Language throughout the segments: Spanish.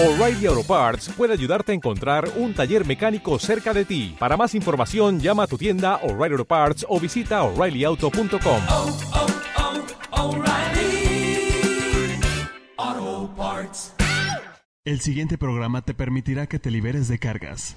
O'Reilly Auto Parts puede ayudarte a encontrar un taller mecánico cerca de ti. Para más información, llama a tu tienda O'Reilly Auto Parts o visita oreillyauto.com. oh, oh, Parts. El siguiente programa te permitirá que te liberes de cargas.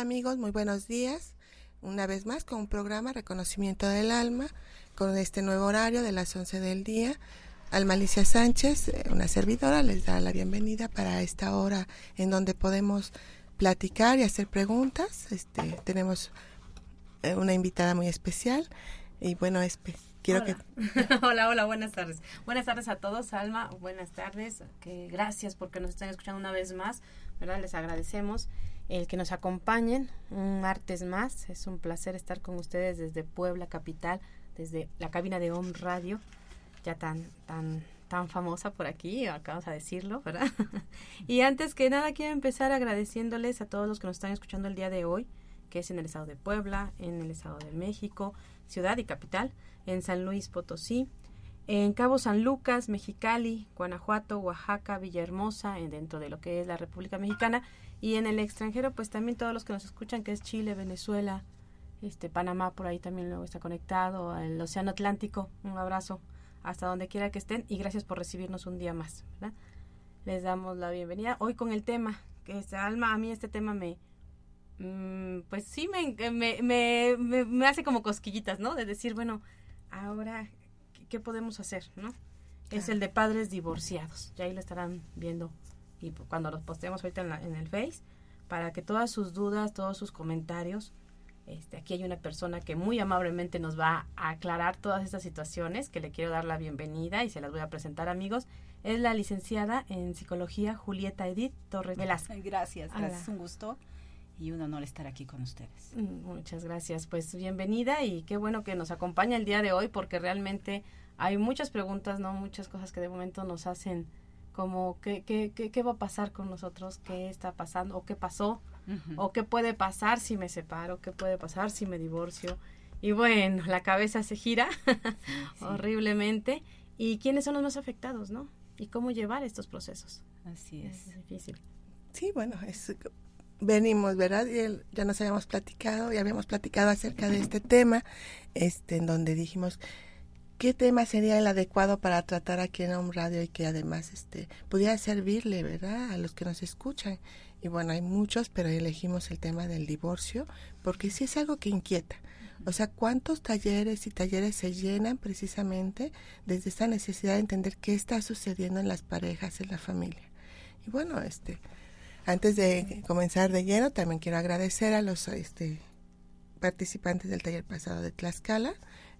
Amigos, muy buenos días. Una vez más con un programa Reconocimiento del Alma, con este nuevo horario de las 11 del día. Alma Alicia Sánchez, eh, una servidora, les da la bienvenida para esta hora en donde podemos platicar y hacer preguntas. Este, tenemos eh, una invitada muy especial y bueno, espe quiero que hola, hola, buenas tardes. Buenas tardes a todos, Alma. Buenas tardes. Que gracias porque nos están escuchando una vez más, ¿verdad? Les agradecemos el que nos acompañen un martes más. Es un placer estar con ustedes desde Puebla capital, desde la cabina de Home Radio, ya tan tan tan famosa por aquí, acabamos a decirlo, ¿verdad? y antes que nada quiero empezar agradeciéndoles a todos los que nos están escuchando el día de hoy, que es en el estado de Puebla, en el estado de México, ciudad y capital, en San Luis Potosí, en Cabo San Lucas, Mexicali, Guanajuato, Oaxaca, Villahermosa, en dentro de lo que es la República Mexicana y en el extranjero pues también todos los que nos escuchan que es Chile, Venezuela, este Panamá por ahí también luego está conectado, el Océano Atlántico, un abrazo hasta donde quiera que estén y gracias por recibirnos un día más, ¿verdad? Les damos la bienvenida hoy con el tema, que es Alma, a mí este tema me mmm, pues sí me, me, me, me, me hace como cosquillitas, ¿no? De decir, bueno, ahora qué podemos hacer, ¿no? Es el de padres divorciados. Ya ahí lo estarán viendo y cuando los posteemos ahorita en, la, en, el Face, para que todas sus dudas, todos sus comentarios, este, aquí hay una persona que muy amablemente nos va a aclarar todas estas situaciones, que le quiero dar la bienvenida y se las voy a presentar amigos. Es la licenciada en psicología Julieta Edith Torres Velázquez. Gracias, gracias, un gusto y un honor estar aquí con ustedes. Muchas gracias, pues bienvenida y qué bueno que nos acompaña el día de hoy porque realmente hay muchas preguntas, no muchas cosas que de momento nos hacen como qué, qué, qué, qué va a pasar con nosotros, qué está pasando o qué pasó uh -huh. o qué puede pasar si me separo, qué puede pasar si me divorcio. Y bueno, la cabeza se gira sí, sí. horriblemente. ¿Y quiénes son los más afectados, no? ¿Y cómo llevar estos procesos? Así es. Es difícil. Sí, bueno, es, venimos, ¿verdad? Y ya nos habíamos platicado, ya habíamos platicado acerca de este tema, este, en donde dijimos qué tema sería el adecuado para tratar aquí en Home Radio y que además este pudiera servirle, ¿verdad? A los que nos escuchan. Y bueno, hay muchos, pero elegimos el tema del divorcio porque sí es algo que inquieta. O sea, ¿cuántos talleres y talleres se llenan precisamente desde esta necesidad de entender qué está sucediendo en las parejas, en la familia? Y bueno, este, antes de comenzar de lleno, también quiero agradecer a los este, participantes del taller pasado de Tlaxcala,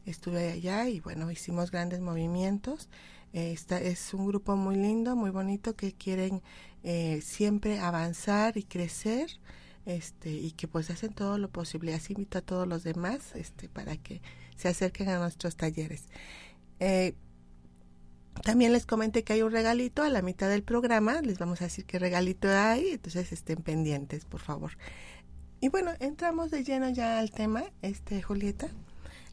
estuve allá y bueno, hicimos grandes movimientos. Eh, esta es un grupo muy lindo, muy bonito que quieren eh, siempre avanzar y crecer este y que pues hacen todo lo posible. Así invito a todos los demás este para que se acerquen a nuestros talleres. Eh, también les comenté que hay un regalito a la mitad del programa, les vamos a decir qué regalito hay, entonces estén pendientes, por favor. Y bueno, entramos de lleno ya al tema, este Julieta.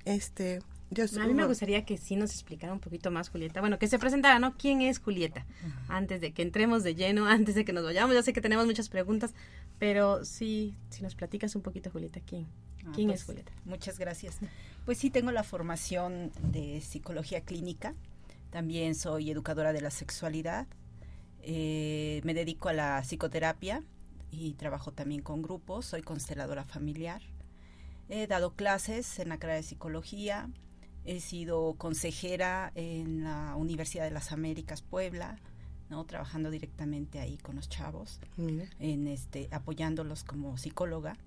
Este, yo a mí me gustaría que sí nos explicara un poquito más, Julieta. Bueno, que se presentara, ¿no? ¿Quién es Julieta? Uh -huh. Antes de que entremos de lleno, antes de que nos vayamos. Yo sé que tenemos muchas preguntas, pero sí, si nos platicas un poquito, Julieta, ¿quién? Ah, ¿Quién pues, es Julieta? Muchas gracias. Pues sí, tengo la formación de psicología clínica. También soy educadora de la sexualidad. Eh, me dedico a la psicoterapia y trabajo también con grupos. Soy consteladora familiar. He dado clases en la carrera de psicología, he sido consejera en la Universidad de las Américas Puebla, ¿no? trabajando directamente ahí con los chavos, en este, apoyándolos como psicóloga.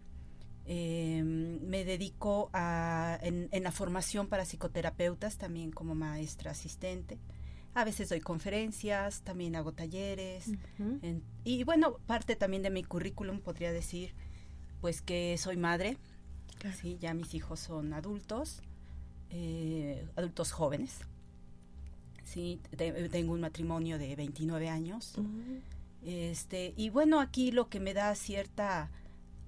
Eh, me dedico a, en, en la formación para psicoterapeutas, también como maestra asistente. A veces doy conferencias, también hago talleres. En- y bueno, parte también de mi currículum podría decir, pues que soy madre, Claro. sí, ya mis hijos son adultos, eh, adultos jóvenes. Sí, te- tengo un matrimonio de 29 años. Este, y bueno, aquí lo que me da cierta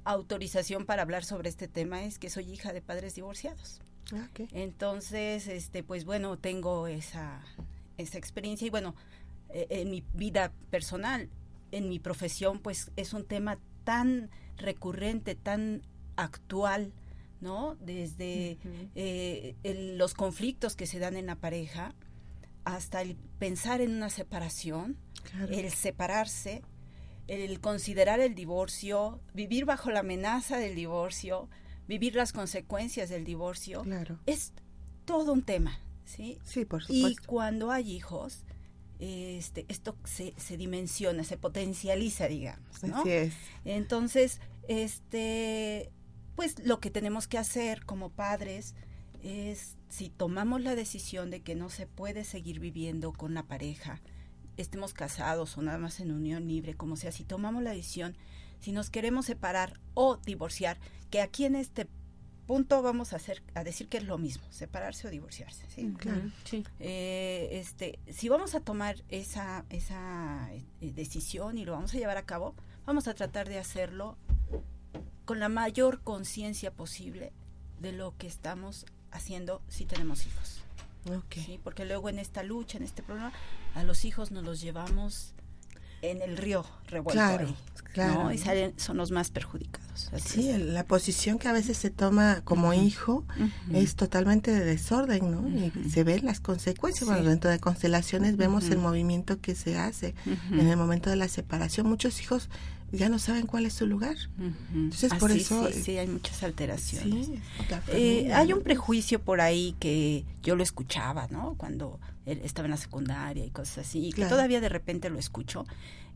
autorización para hablar sobre este tema es que soy hija de padres divorciados. ah. Entonces, este, pues bueno, tengo esa, esa experiencia y bueno, eh, en mi vida personal, en mi profesión, pues es un tema tan recurrente, tan actual, ¿no? Desde eh, el- los conflictos que se dan en la pareja hasta el pensar en una separación, Claro. el separarse, el considerar el divorcio, vivir bajo la amenaza del divorcio, vivir las consecuencias del divorcio, Claro. es todo un tema, ¿sí? Sí, por Y supuesto. cuando hay hijos, este, esto se, se dimensiona, se potencializa, digamos, ¿no? Así es. Entonces, este, pues lo que tenemos que hacer como padres es, si tomamos la decisión de que no se puede seguir viviendo con la pareja, estemos casados o nada más en unión libre, como sea, si tomamos la decisión, si nos queremos separar o divorciar, que aquí en este punto vamos a hacer, a decir que es lo mismo, separarse o divorciarse, ¿sí? Ujú. Claro. Sí. eh, este, si vamos a tomar esa, esa eh, decisión y lo vamos a llevar a cabo, vamos a tratar de hacerlo con la mayor conciencia posible de lo que estamos haciendo si tenemos hijos. Porque luego en esta lucha, en este problema, a los hijos nos los llevamos en el río revuelto. Claro, ahí, claro. ¿no? Y salen, son los más perjudicados. así Sí, es. la posición que a veces se toma como hijo es totalmente de desorden, ¿no? Y se ven las consecuencias. Bueno, Sí. dentro de constelaciones vemos el movimiento que se hace en el momento de la separación. Muchos hijos ya no saben cuál es su lugar. Entonces, por Así, eso, Sí, eh, sí, hay muchas alteraciones. Sí, Eh, hay un prejuicio por ahí que yo lo escuchaba, ¿no? Cuando estaba en la secundaria y cosas así, y que todavía de repente lo escucho.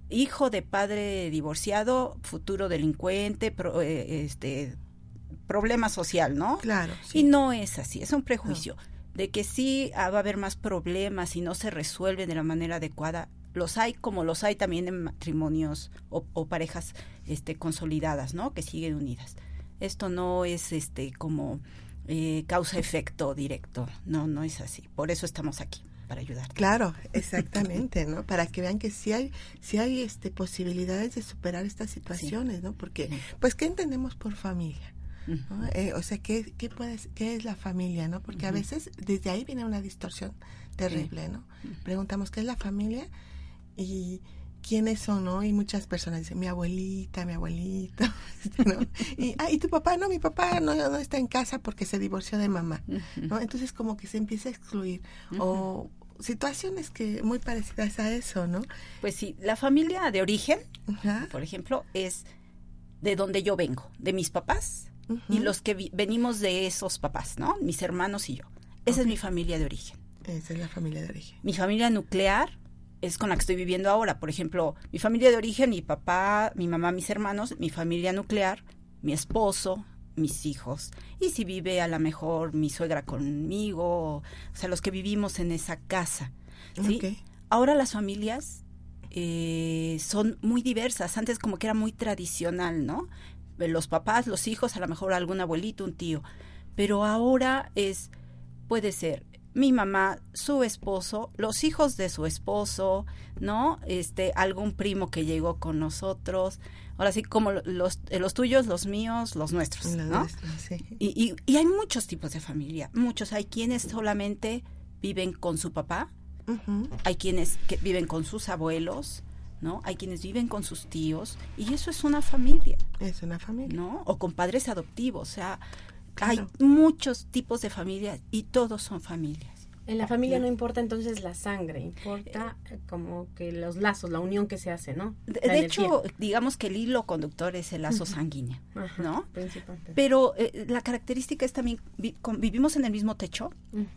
Hijo de padre divorciado, futuro delincuente, pro- eh, este problema social, ¿no? Claro, sí. Y no es así, es un prejuicio de que sí ah, va a haber más problemas y no se resuelven de la manera adecuada. Los hay como los hay también en matrimonios o, o parejas este, consolidadas, ¿no? Que siguen unidas. Esto no es este como eh, causa-efecto directo, no, no es así. Por eso estamos aquí, para ayudar. Claro, exactamente, ¿no? Para que vean que sí hay, sí hay este posibilidades de superar estas situaciones, ¿no? Porque, Sí. pues, ¿qué entendemos por familia? Eh, o sea, ¿qué, qué, puedes, ¿qué es la familia, no? Porque a veces desde ahí viene una distorsión terrible, ¿no? Preguntamos, ¿qué es la familia? Y quiénes son, ¿no? Y muchas personas dicen, mi abuelita, mi abuelito, este, ¿no? Y, ah, ¿y tu papá? No, mi papá no, no está en casa porque se divorció de mamá. ¿no? Entonces como que se empieza a excluir. O situaciones que muy parecidas a eso, ¿no? Pues sí, la familia de origen, por ejemplo, es de donde yo vengo, de mis papás y los que vi- venimos de esos papás, ¿no? Mis hermanos y yo. Esa es mi familia de origen. Esa es la familia de origen. Mi familia nuclear es con la que estoy viviendo ahora. Por ejemplo, mi familia de origen, mi papá, mi mamá, mis hermanos, mi familia nuclear, mi esposo, mis hijos. Y si vive a lo mejor mi suegra conmigo, o sea, los que vivimos en esa casa. ¿sí? Ahora las familias eh, son muy diversas. Antes como que era muy tradicional, ¿no? Los papás, los hijos, a lo mejor algún abuelito, un tío. Pero ahora es, puede ser mi mamá, su esposo, los hijos de su esposo, ¿no? Este, algún primo que llegó con nosotros. Ahora sí, como los, eh, los tuyos, los míos, los nuestros, La ¿no? nuestra, sí. Y, y, y hay muchos tipos de familia, muchos. Hay quienes solamente viven con su papá, hay quienes que viven con sus abuelos, ¿no? Hay quienes viven con sus tíos y eso es una familia, Es una familia. ¿no? O con padres adoptivos, o sea, Claro. hay muchos tipos de familias y todos son familias. En la familia no importa entonces la sangre, importa como que los lazos, la unión que se hace, ¿no? De, La de energía. hecho, digamos que el hilo conductor es el lazo sanguíneo, Ajá, ¿no? principalmente. Pero eh, la característica es también, vi- con- vivimos en el mismo techo.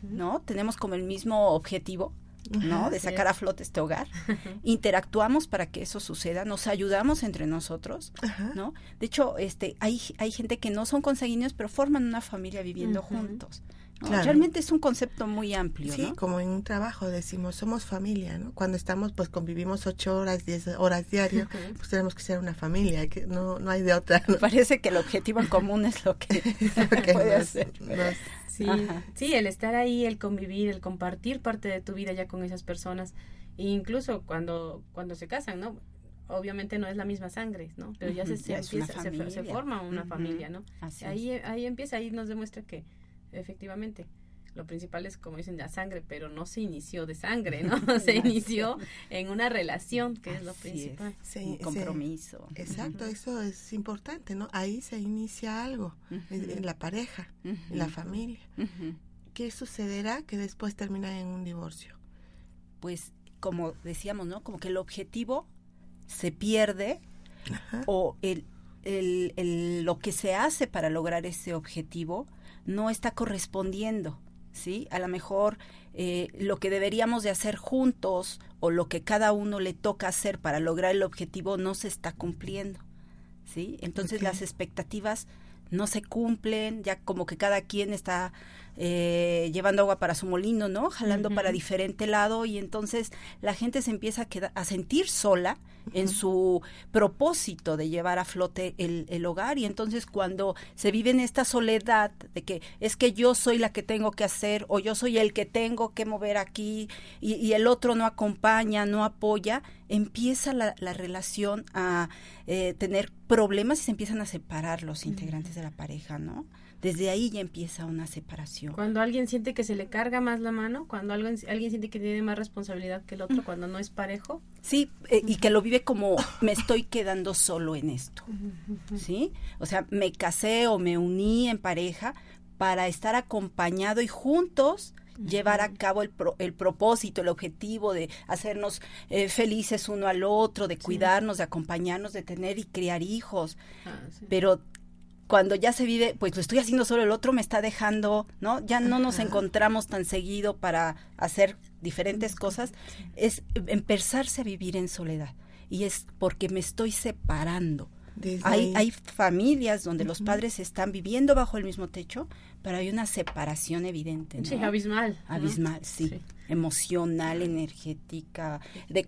¿no? Tenemos como el mismo objetivo, ¿no? De sacar a flote este hogar. Interactuamos para que eso suceda, nos ayudamos entre nosotros. ¿no? De hecho, este, hay, hay gente que no son consanguíneos, pero forman una familia viviendo juntos. ¿No? Claro. Realmente es un concepto muy amplio, Sí, ¿no? como en un trabajo decimos, somos familia, ¿no? Cuando estamos, pues convivimos ocho horas, diez horas diario, pues tenemos que ser una familia, que no, no hay de otra. ¿no? Parece que el objetivo en común es lo que, puede nos- hacer. nos- Sí, Ajá. sí, el estar ahí, el convivir, el compartir parte de tu vida ya con esas personas, e incluso cuando cuando se casan, ¿no? Obviamente no es la misma sangre, ¿no? Pero ya se, se ya empieza, se, forma una familia, ¿no? así ahí ahí empieza, ahí nos demuestra que efectivamente lo principal es como dicen la sangre, pero no se inició de sangre, ¿no? Se inició en una relación, que es lo principal. Sí, un sí. compromiso. Exacto, eso es importante, ¿no? Ahí se inicia algo, en, la pareja, en la familia. ¿Qué sucederá que después termina en un divorcio? Pues como decíamos, ¿no? Como que el objetivo se pierde Ajá. o el, el- el- lo que se hace para lograr ese objetivo no está correspondiendo, ¿sí? A lo mejor eh, lo que deberíamos de hacer juntos o lo que cada uno le toca hacer para lograr el objetivo no se está cumpliendo, ¿sí? Entonces las expectativas no se cumplen, ya como que cada quien está eh, llevando agua para su molino, ¿no? Jalando para diferente lado y entonces la gente se empieza a, quedar, a sentir sola en su propósito de llevar a flote el, el hogar y entonces cuando se vive en esta soledad de que es que yo soy la que tengo que hacer o yo soy el que tengo que mover aquí y, y el otro no acompaña, no apoya, empieza la, la relación a eh, tener problemas y se empiezan a separar los integrantes de la pareja, ¿no? Desde ahí ya empieza una separación. Cuando alguien siente que se le carga más la mano, cuando alguien, alguien siente que tiene más responsabilidad que el otro, cuando no es parejo, Sí, eh, y que lo vive como me estoy quedando solo en esto, ¿sí? O sea, me casé o me uní en pareja para estar acompañado y juntos llevar a cabo el, pro- el propósito, el objetivo de hacernos eh, felices uno al otro, de cuidarnos, de acompañarnos, de tener y criar hijos. ah, sí. Pero cuando ya se vive, pues lo estoy haciendo solo, el otro me está dejando, ¿no? Ya no nos encontramos tan seguido para hacer diferentes cosas, es empezarse a vivir en soledad. Y es porque me estoy separando. Hay, hay familias donde los padres están viviendo bajo el mismo techo, pero hay una separación evidente. ¿no? Sí, abismal. ¿no? abismal, sí, Sí. emocional, energética, de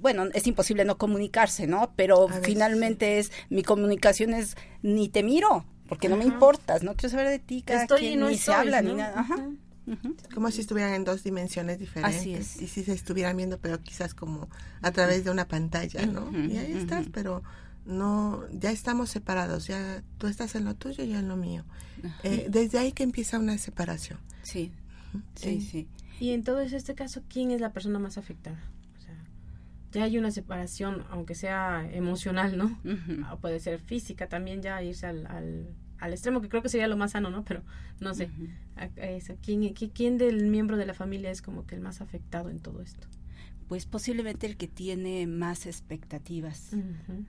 bueno, es imposible no comunicarse, ¿no? Pero finalmente es mi comunicación es ni te miro, porque no me importas, no quiero saber de ti, cada Estoy y no ni estoy, se habla ¿no? ni nada. Ajá. Como si estuvieran en dos dimensiones diferentes. Así es. Y si se estuvieran viendo, pero quizás como a través de una pantalla, ¿no? Y ahí estás, pero no, ya estamos separados, ya tú estás en lo tuyo y yo en lo mío. Eh, desde ahí que empieza una separación. Sí, sí, Eh, sí. Y en todo este caso, ¿quién es la persona más afectada? Ya hay una separación, aunque sea emocional, ¿no? Ah, puede ser física también, ya irse al, al, al extremo, que creo que sería lo más sano, ¿no? Pero no sé. Eso, ¿Quién, qui- ¿Quién del miembro de la familia es como que el más afectado en todo esto? Pues posiblemente el que tiene más expectativas.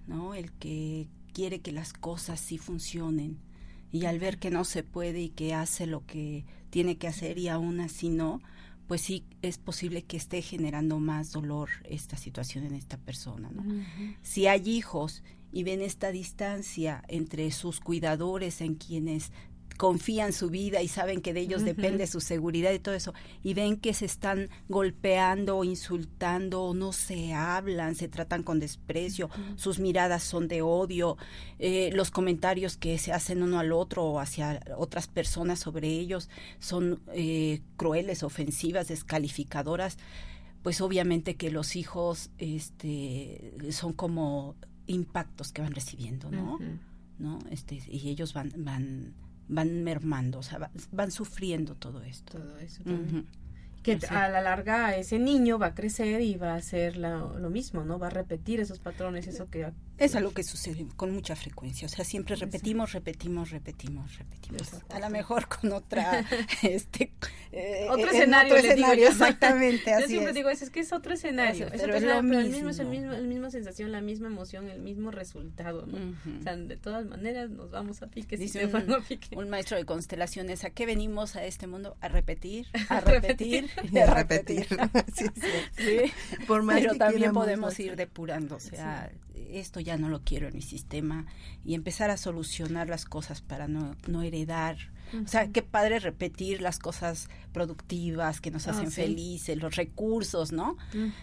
¿no? El que quiere que las cosas sí funcionen y al ver que no se puede y que hace lo que tiene que hacer y aún así no, pues sí es posible que esté generando más dolor esta situación en esta persona, ¿no? Si hay hijos y ven esta distancia entre sus cuidadores en quienes confían su vida y saben que de ellos depende su seguridad y todo eso, y ven que se están golpeando, insultando, no se hablan, se tratan con desprecio, sus miradas son de odio, eh, los comentarios que se hacen uno al otro o hacia otras personas sobre ellos son eh, crueles, ofensivas, descalificadoras, pues obviamente que los hijos este, son como impactos que van recibiendo, ¿no? ¿no? Este, y ellos van, van, van mermando, o sea, va- van, sufriendo todo esto. Todo eso también. Que Así. a la larga ese niño va a crecer y va a hacer la- lo mismo, ¿no? Va a repetir esos patrones, eso que... Es algo que sucede con mucha frecuencia, o sea, siempre repetimos, repetimos, repetimos, repetimos. A lo mejor con otra este, eh, otro en escenario, otro les digo escenario, yo. exactamente, Yo así siempre es. digo, es, es que es otro escenario. Eso, es pero otro es lo escenario, pero el mismo es el mismo. mismo, la misma sensación, la misma emoción, el mismo resultado, ¿no? O sea, de todas maneras nos vamos a pique si Dice se un, van a pique. un maestro de constelaciones, ¿a qué venimos a este mundo? A repetir, a repetir, y a repetir. Sí, sí. Sí. Por más Pero que también podemos hacer. ir depurando, o sea, esto ya no lo quiero en mi sistema y empezar a solucionar las cosas para no, no heredar. O sea, qué padre repetir las cosas productivas que nos Ah, hacen sí. felices, los recursos, ¿no?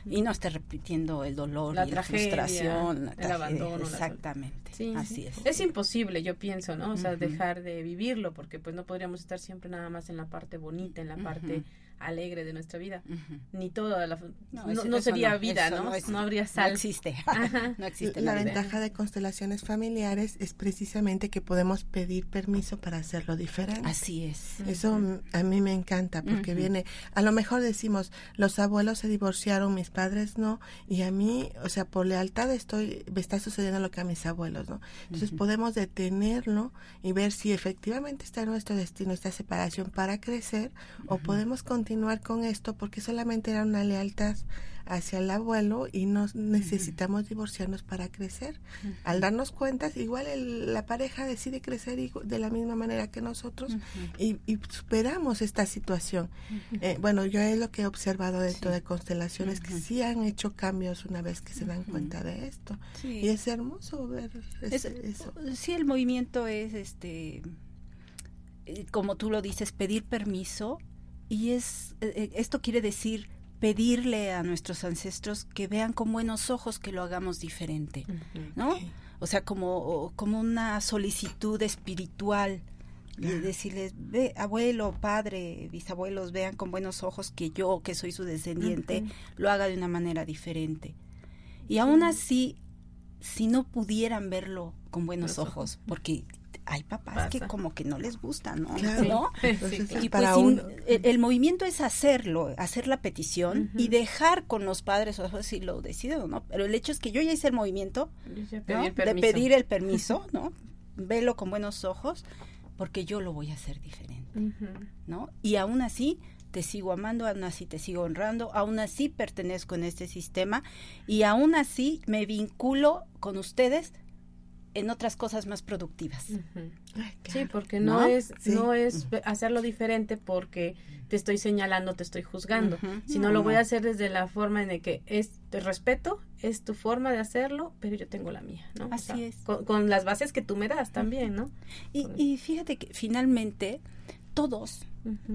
Y no estar repitiendo el dolor La y la frustración, la el tragedia. abandono, Exactamente, Sí, así es. Es imposible, yo pienso, ¿no? O sea, dejar de vivirlo, porque pues no podríamos estar siempre nada más en la parte bonita, en la parte. Alegre de nuestra vida. Ujú. Ni toda la... No, No, no sería no, vida, ¿no? no No, es- habría No sal. existe, Ajá. no existe La la ventaja de constelaciones familiares es precisamente que podemos pedir permiso para hacerlo diferente. Así es. Eso mm, a mí me encanta porque Ujú. viene, a lo mejor decimos, los abuelos se divorciaron, mis padres no, y a mí, o sea, por lealtad estoy, me está sucediendo lo que a mis abuelos, ¿no? Entonces podemos detenerlo y ver si efectivamente está nuestro destino esta separación para crecer o podemos continuar con esto porque solamente era una lealtad hacia el abuelo y no necesitamos divorciarnos para crecer. Al darnos cuenta, igual el- la pareja decide crecer de la misma manera que nosotros y, y superamos esta situación. Eh, bueno, yo es lo que he observado dentro de constelaciones, que sí han hecho cambios una vez que se dan cuenta de esto. Sí. Y es hermoso ver Es- eso. Sí, el movimiento es, este, eh, como tú lo dices, pedir permiso y es, eh, eh, esto quiere decir pedirle a nuestros ancestros que vean con buenos ojos que lo hagamos diferente, ¿no? O sea, como, como una solicitud espiritual de decirles, ve, abuelo, padre, bisabuelos, vean con buenos ojos que yo, que soy su descendiente, lo haga de una manera diferente. Y aún así, si no pudieran verlo con buenos ojos, porque hay papás que como que no les gusta, ¿no? Claro. ¿No? Entonces, Sí, Y para pues uno. el, el movimiento es hacerlo, hacer la petición y dejar con los padres o si lo deciden o no. Pero el hecho es que yo ya hice el movimiento de pedir el permiso, ¿no? Velo con buenos ojos, porque yo lo voy a hacer diferente. ¿no? Y aún así te sigo amando, aún así te sigo honrando, aún así pertenezco en este sistema y aún así me vinculo con ustedes en otras cosas más productivas. Ay, Sí, porque no, ¿No? es Sí. no es hacerlo diferente porque te estoy señalando, te estoy juzgando, sino No, lo voy a hacer desde la forma en la que es te respeto, es tu forma de hacerlo, pero yo tengo la mía, ¿no? O Así sea, es. Con, con las bases que tú me das también, ¿no? Y, y fíjate que finalmente todos,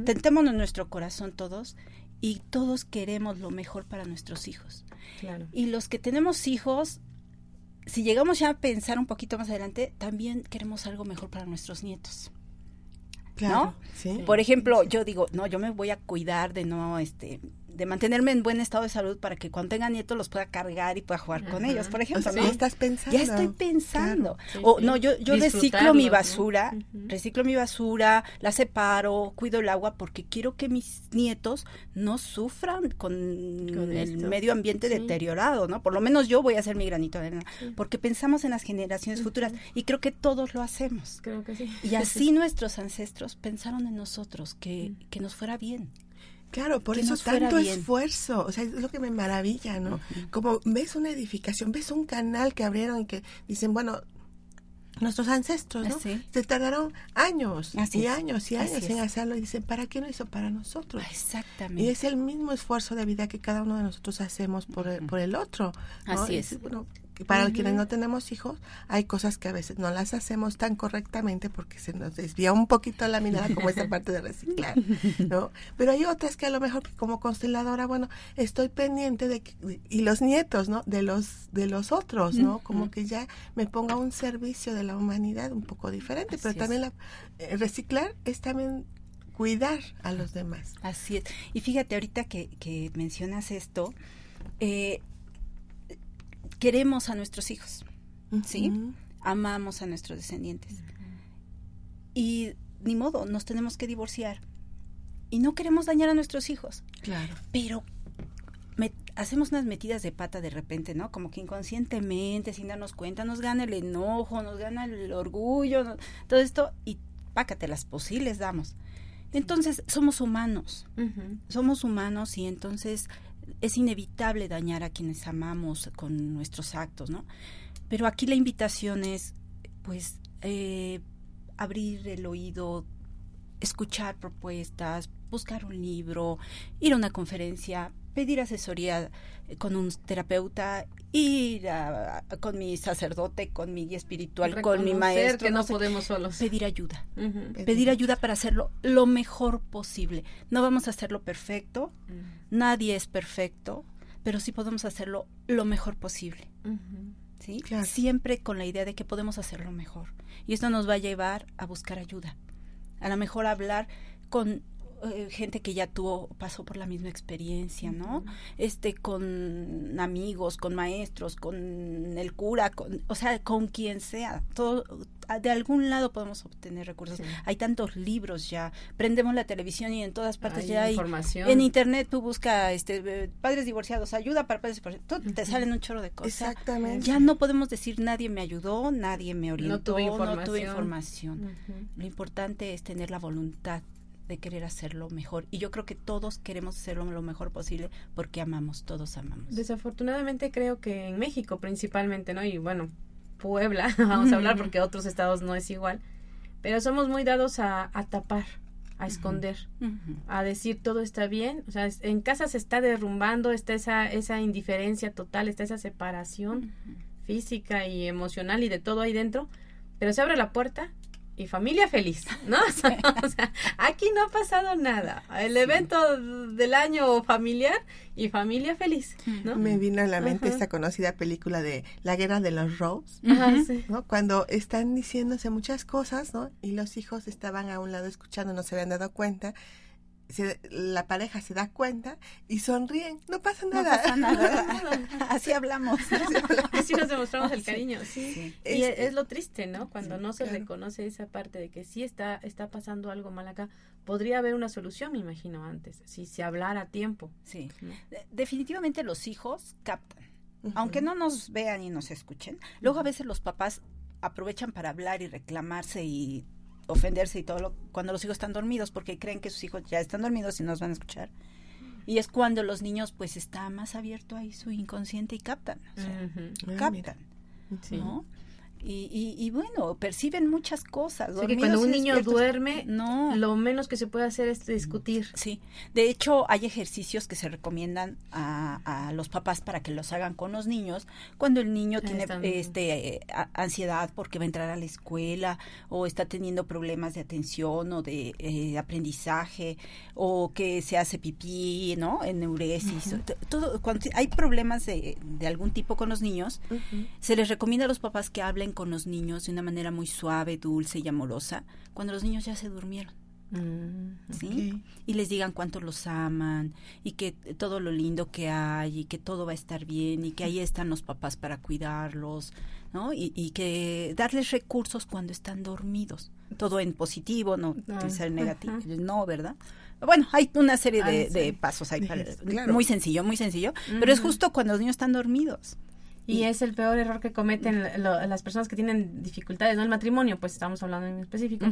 tentémonos en nuestro corazón todos, y todos queremos lo mejor para nuestros hijos. Claro. Y los que tenemos hijos, si llegamos ya a pensar un poquito más adelante, también queremos algo mejor para nuestros nietos. Claro, sí. Por ejemplo, yo digo, no, yo me voy a cuidar de no, este, de mantenerme en buen estado de salud para que cuando tenga nietos los pueda cargar y pueda jugar con Ajá. ellos, por ejemplo. ya estás pensando. Ya estoy pensando. Sí, o sí. no, yo, yo reciclo mi ¿no? basura, reciclo mi basura, la separo, cuido el agua porque quiero que mis nietos no sufran con, Con el esto. medio ambiente Sí. deteriorado, ¿no? Por lo menos yo voy a hacer mi granito de arena, porque pensamos en las generaciones futuras y creo que todos lo hacemos. Creo que sí. Y así nuestros ancestros pensaron en nosotros, que, que nos fuera bien. Claro, por eso tanto esfuerzo, o sea, es lo que me maravilla, ¿no? Como ves una edificación, ves un canal que abrieron y que dicen, bueno, nuestros ancestros, ¿no? Así. Se tardaron años Así y años y años en hacerlo y dicen, ¿para qué no hizo para nosotros? Y Exactamente. es el mismo esfuerzo de vida que cada uno de nosotros hacemos por el, por el otro. ¿no? Así Y es. Para quienes no tenemos hijos, hay cosas que a veces no las hacemos tan correctamente porque se nos desvía un poquito la mirada como esta parte de reciclar, ¿no? Pero hay otras que a lo mejor como consteladora, bueno, estoy pendiente de que- y los nietos, ¿no? De los de los otros, ¿no? Como que ya me ponga un servicio de la humanidad un poco diferente, pero también la, eh, reciclar es también cuidar a los demás. Así es. Y fíjate, ahorita que, que mencionas esto, eh, queremos a nuestros hijos, ¿sí? Amamos a nuestros descendientes. Y ni modo, nos tenemos que divorciar. Y no queremos dañar a nuestros hijos. Claro. Pero me- hacemos unas metidas de pata de repente, ¿no? Como que inconscientemente, sin darnos cuenta, nos gana el enojo, nos gana el orgullo, no- todo esto, y pácatelas, pues sí les damos. Entonces, somos humanos, somos humanos y entonces es inevitable dañar a quienes amamos con nuestros actos, ¿no? Pero aquí la invitación es, pues, eh, abrir el oído, escuchar propuestas, buscar un libro, ir a una conferencia, pedir asesoría eh, con un terapeuta, ir a- a- con mi sacerdote, con mi guía espiritual, con mi maestro, que no, no sé, podemos solos. pedir ayuda pedir ayuda para hacerlo lo mejor posible. No vamos a hacerlo perfecto, nadie es perfecto, pero sí podemos hacerlo lo mejor posible. ¿sí? Claro. Siempre con la idea de que podemos hacerlo mejor. Y esto nos va a llevar a buscar ayuda. A lo mejor hablar con eh, gente que ya tuvo, pasó por la misma experiencia, ¿no? Este, con amigos, con maestros, con el cura, con, o sea, con quien sea. Todo, de algún lado podemos obtener recursos. Sí. Hay tantos libros ya. Prendemos la televisión y en todas partes Hay ya hay información. en internet tú buscas este eh, padres divorciados, ayuda para padres divorciados, tú- te salen un chorro de cosas. Exactamente. Ya no podemos decir nadie me ayudó, nadie me orientó, No tuve no tuve información. Lo importante es tener la voluntad de querer hacerlo mejor. Y yo creo que todos queremos hacerlo lo mejor posible porque amamos, todos amamos. Desafortunadamente creo que en México principalmente, ¿no? Y bueno, Puebla, vamos a hablar porque otros estados no es igual, pero somos muy dados a, a tapar, a esconder, a decir todo está bien, o sea, en casa se está derrumbando, está esa, esa indiferencia total, está esa separación física y emocional y de todo ahí dentro, pero se abre la puerta y familia feliz, ¿no? o sea, aquí no ha pasado nada. El evento del año familiar y familia feliz, ¿no? Me vino a la mente Ajá. esta conocida película de La Guerra de los Rose, Ajá, sí. ¿no? Cuando están diciéndose muchas cosas, ¿no? Y los hijos estaban a un lado escuchando, no se habían dado cuenta. Se- la pareja se da cuenta y sonríen. No pasa No nada. pasa nada. Así hablamos. Así nos demostramos el cariño, sí. Sí. Y es, Este- es lo triste, ¿no? Cuando no se claro. reconoce esa parte de que sí está, está pasando algo mal acá. Podría haber una solución, me imagino, antes, si se hablara a tiempo. Sí. Definitivamente los hijos captan. Aunque no nos vean y nos escuchen, luego a veces los papás aprovechan para hablar y reclamarse y ofenderse y todo lo, cuando los hijos están dormidos porque creen que sus hijos ya están dormidos y nos van a escuchar. Y es cuando los niños pues está más abierto ahí su inconsciente y captan, o sea. Ah, captan. Sí. Y, y, y bueno, perciben muchas cosas. Así que dormidos cuando un niño duerme, no, lo menos que se puede hacer es discutir. Sí, de hecho hay ejercicios que se recomiendan a, a los papás para que los hagan con los niños cuando el niño Ahí tiene están. este eh, ansiedad porque va a entrar a la escuela o está teniendo problemas de atención o de eh, aprendizaje o que se hace pipí, ¿no? Enuresis, t- todo cuando hay problemas de, de algún tipo con los niños se les recomienda a los papás que hablen con los niños de una manera muy suave, dulce y amorosa cuando los niños ya se durmieron. ¿sí? Ok. Y les digan cuánto los aman y que todo lo lindo que hay y que todo va a estar bien y que ahí están los papás para cuidarlos, ¿no? Y, y que darles recursos cuando están dormidos. Todo en positivo, no Ah, utilizar el negativo, el no, ¿verdad? Bueno, hay una serie de, Ah, sí. de pasos ahí para, Claro. muy sencillo, muy sencillo, pero es justo cuando los niños están dormidos. Y es el peor error que cometen lo- las personas que tienen dificultades, ¿no? El matrimonio, pues estamos hablando en específico.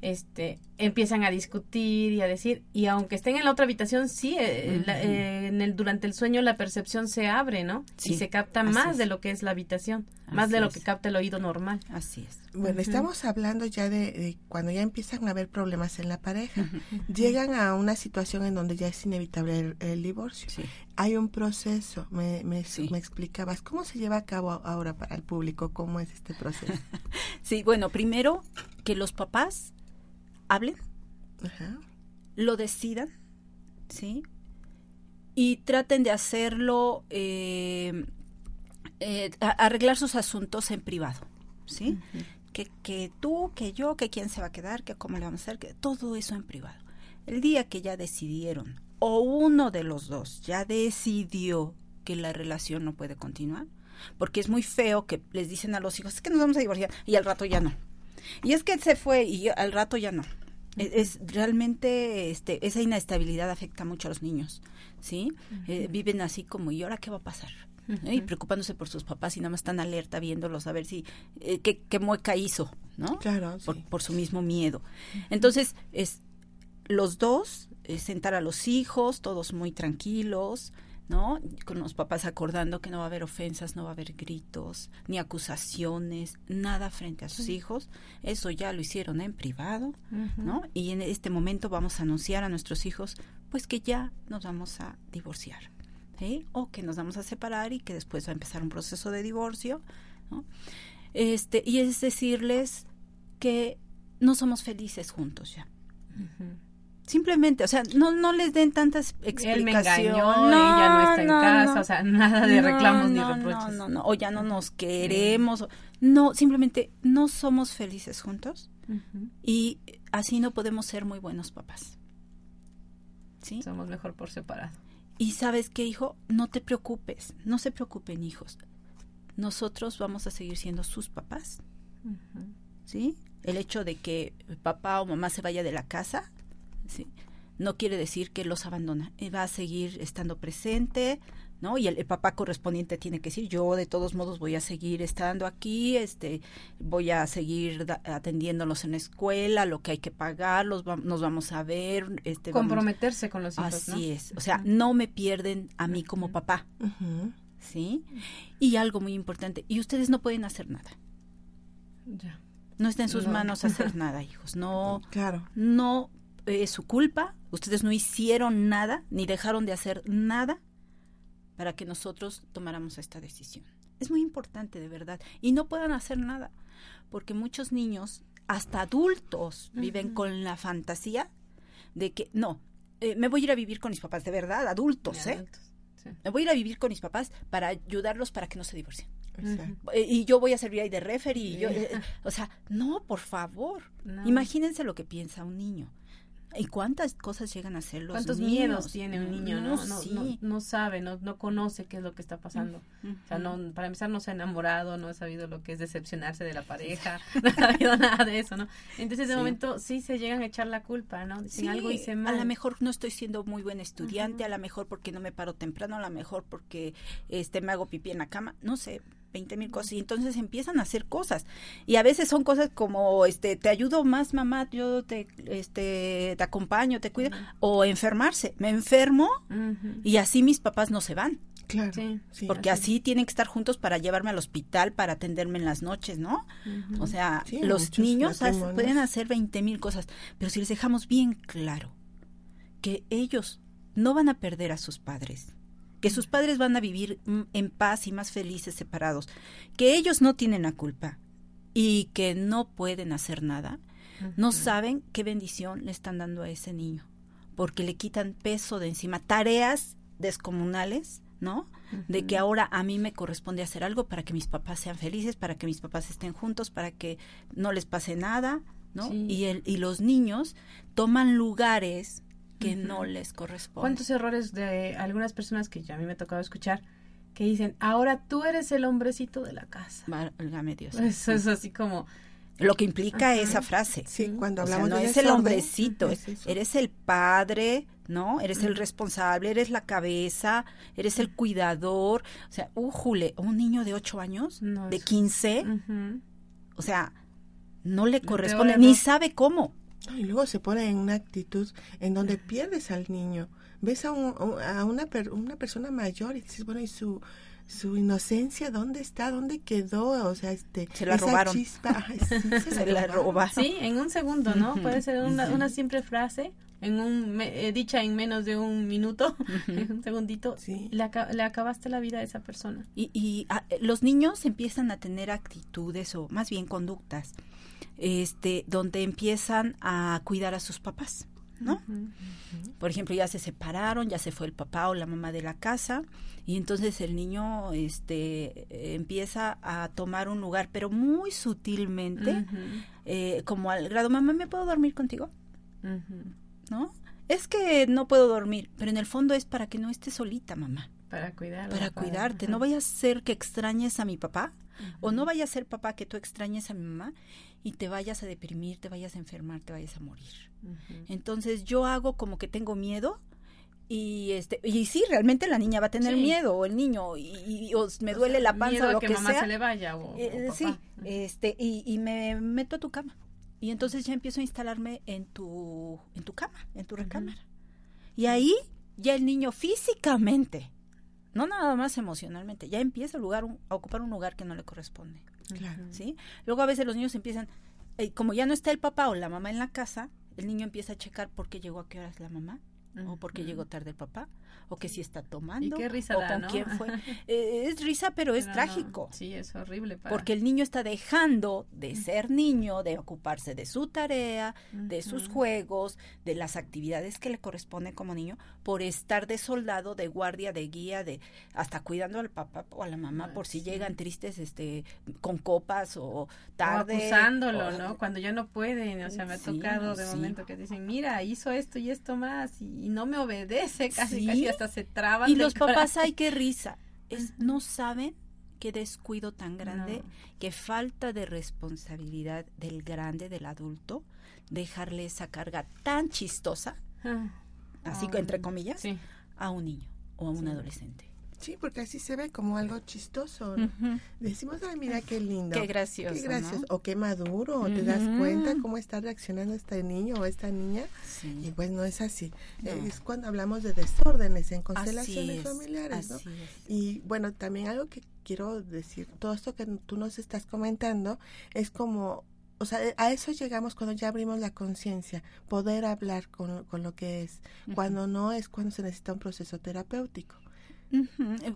Este empiezan a discutir y a decir y aunque estén en la otra habitación sí eh, la- eh, en el durante el sueño la percepción se abre no Sí, y se capta así más es. de lo que es la habitación más Así de lo es. que capta el oído normal Así es. Bueno, estamos hablando ya de, de cuando ya empiezan a haber problemas en la pareja. Llegan a una situación en donde ya es inevitable el, el divorcio. Sí. Hay un proceso, me, me, Sí. me explicabas. ¿Cómo se lleva a cabo ahora para el público? ¿Cómo es este proceso? Sí, bueno, primero que los papás hablen, Ajá. lo decidan, ¿sí? Y traten de hacerlo, eh, eh, arreglar sus asuntos en privado, ¿sí? que, que tú, que yo, que quién se va a quedar, que cómo le vamos a hacer, que todo eso en privado. El día que ya decidieron, o uno de los dos ya decidió que la relación no puede continuar, porque es muy feo que les dicen a los hijos, es que nos vamos a divorciar, y al rato ya no. Y es que se fue y al rato ya no. Es, es realmente este, esa inestabilidad afecta mucho a los niños, ¿sí? Eh, viven así como, ¿y ahora qué va a pasar? ¿Eh? Y preocupándose por sus papás y nada más están alerta viéndolos a ver si, eh, qué, qué mueca hizo, ¿no? Claro, por, sí. por su mismo miedo. Entonces, es los dos, eh, sentar a los hijos, todos muy tranquilos, ¿no? Con los papás acordando que no va a haber ofensas, no va a haber gritos, ni acusaciones, nada frente a sus hijos. Eso ya lo hicieron en privado, ¿no? Y en este momento vamos a anunciar a nuestros hijos, pues que ya nos vamos a divorciar, O que nos vamos a separar y que después va a empezar un proceso de divorcio, ¿no? Este, y es decirles que no somos felices juntos ya. Simplemente, o sea, no, no les den tantas explicaciones. Él me engañó, ella no está en casa, o sea, nada de No, reclamos ni no, reproches. No, no, no, o ya no nos queremos. No, simplemente no somos felices juntos y así no podemos ser muy buenos papás. ¿Sí? Somos mejor por separado. Y sabes qué, hijo, no te preocupes, no se preocupen, hijos. Nosotros vamos a seguir siendo sus papás, ¿sí? El hecho de que papá o mamá se vaya de la casa, ¿sí? No quiere decir que los abandona. Va a seguir estando presente, ¿no? Y el, el papá correspondiente tiene que decir, yo de todos modos voy a seguir estando aquí, este, voy a seguir da- atendiéndolos en la escuela, lo que hay que pagar, los va- nos vamos a ver, este, vamos- Comprometerse con los hijos, Así ¿no? es. O sea, no me pierden a mí como papá. ¿sí? Y algo muy importante, y ustedes no pueden hacer nada. Ya. No está en sus No. manos hacer nada, hijos. No, Claro. no es su culpa. Ustedes no hicieron nada, ni dejaron de hacer nada para que nosotros tomáramos esta decisión. Es muy importante, de verdad. Y no puedan hacer nada, porque muchos niños, hasta adultos, viven con la fantasía de que, no, eh, me voy a ir a vivir con mis papás, de verdad, adultos, De ¿eh? adultos, sí. Me voy a ir a vivir con mis papás para ayudarlos para que no se divorcien. Eh, y yo voy a servir ahí de referee. y yo, eh, o sea, no, por favor. No. Imagínense lo que piensa un niño. ¿Y cuántas cosas llegan a ser los ¿Cuántos niños? miedos tiene un niño, no? No, sí. no, no sabe, no, no conoce qué es lo que está pasando. O sea, no, para empezar no se ha enamorado, no ha sabido lo que es decepcionarse de la pareja, no ha sabido nada de eso, ¿no? Entonces de Sí. momento sí se llegan a echar la culpa, ¿no? Dicen Sí, algo hice mal. A lo mejor no estoy siendo muy buen estudiante, a lo mejor porque no me paro temprano, a lo mejor porque este me hago pipí en la cama, no sé, 20 mil cosas. Y entonces empiezan a hacer cosas. Y a veces son cosas como, este, te ayudo más, mamá, yo te, este, te acompaño, te cuido. O enfermarse. Me enfermo y así mis papás no se van. Claro. Sí. Sí, porque así tienen que estar juntos para llevarme al hospital, para atenderme en las noches, ¿no? O sea, Sí, los niños hace- pueden hacer 20 mil cosas, pero si les dejamos bien claro que ellos no van a perder a sus padres, que sus padres van a vivir mm, en paz y más felices separados, que ellos no tienen la culpa y que no pueden hacer nada, no saben qué bendición le están dando a ese niño, porque le quitan peso de encima, tareas descomunales, ¿no? De que ahora a mí me corresponde hacer algo para que mis papás sean felices, para que mis papás estén juntos, para que no les pase nada, ¿no? Sí. Y, el, y los niños toman lugares que no les corresponden. ¿Cuántos errores de algunas personas que ya a mí me ha tocado escuchar que dicen, ahora tú eres el hombrecito de la casa? Válgame Dios. Eso es así como, Lo que implica esa frase. Sí, cuando O sea, hablamos no de es el hombrecito, es eres el padre, ¿no? Eres el responsable, eres la cabeza, eres el cuidador. O sea, újule, un niño de 8 años, No, de es- 15, ujú. o sea, no le corresponde, ni sabe cómo. Y luego se pone en una actitud en donde pierdes al niño. Ves a, un- a una, per- una persona mayor y dices, bueno, ¿y su, su inocencia dónde está? ¿Dónde quedó? O sea, este, Se la esa robaron. chispa, ay, sí, se, Se la robaron. roba. Sí, en un segundo, ¿no? Puede ser una, una simple frase, en un me- eh, dicha en menos de un minuto, en un segundito, Sí. le, aca- le acabaste la vida a esa persona. Y, y, ah, eh, los niños empiezan a tener actitudes o más bien conductas, este, donde empiezan a cuidar a sus papás, ¿no? Por ejemplo, ya se separaron, ya se fue el papá o la mamá de la casa y entonces el niño, este, empieza a tomar un lugar, pero muy sutilmente, eh, como al grado, mamá, ¿me puedo dormir contigo? ¿No? Es que no puedo dormir, pero en el fondo es para que no estés solita, mamá. Para cuidar. para cuidarte. No vaya a ser que extrañes a mi papá o no vaya a ser papá que tú extrañes a mi mamá y te vayas a deprimir, te vayas a enfermar, te vayas a morir. Entonces yo hago como que tengo miedo y este y sí, realmente la niña va a tener Sí. miedo o el niño y, y- o me duele la panza Miedo o a lo que, que, mamá sea. se le vaya o, Eh, o sí, papá. este y, y me meto a tu cama. Y entonces ya empiezo a instalarme en tu, en tu cama, en tu recámara. Y ahí ya el niño físicamente, no nada más emocionalmente, ya empieza a, lugar, a ocupar un lugar que no le corresponde. Claro. ¿sí? Luego a veces los niños empiezan, eh, como ya no está el papá o la mamá en la casa, el niño empieza a checar por qué llegó a qué horas la mamá. O por qué llegó tarde el papá, o que si está tomando, Y qué risa o da, con ¿no? quién fue. Eh, es risa, pero es Pero no, trágico. Sí, es horrible. Para... Porque el niño está dejando de ser niño, de ocuparse de su tarea, de sus juegos, de las actividades que le corresponden como niño, por estar de soldado, de guardia, de guía, de hasta cuidando al papá o a la mamá por si sí. llegan tristes, este, con copas o O tarde. acusándolo, o- ¿no? Cuando ya no pueden, o sea, me ha Sí, tocado de sí. momento que dicen, mira, hizo esto y esto más y, y no me obedece, casi, Sí. casi hasta se traban. Y los papás, ay, qué risa. Es, no saben qué descuido tan grande, No. qué falta de responsabilidad del grande, del adulto, dejarle esa carga tan chistosa, Ah, así Ah, entre comillas, Sí. a un niño o a un adolescente. Sí, porque así se ve como algo chistoso. Decimos, ay, mira qué lindo. Qué gracioso, Qué gracioso. ¿no? O qué maduro. Te das cuenta cómo está reaccionando este niño o esta niña. Sí. Y pues no es así. No. Eh, Es cuando hablamos de desórdenes en constelaciones es, familiares, ¿no? Y bueno, también algo que quiero decir, todo esto que tú nos estás comentando es como, o sea, a eso llegamos cuando ya abrimos la conciencia, poder hablar con, con lo que es, cuando no es cuando se necesita un proceso terapéutico. Eh,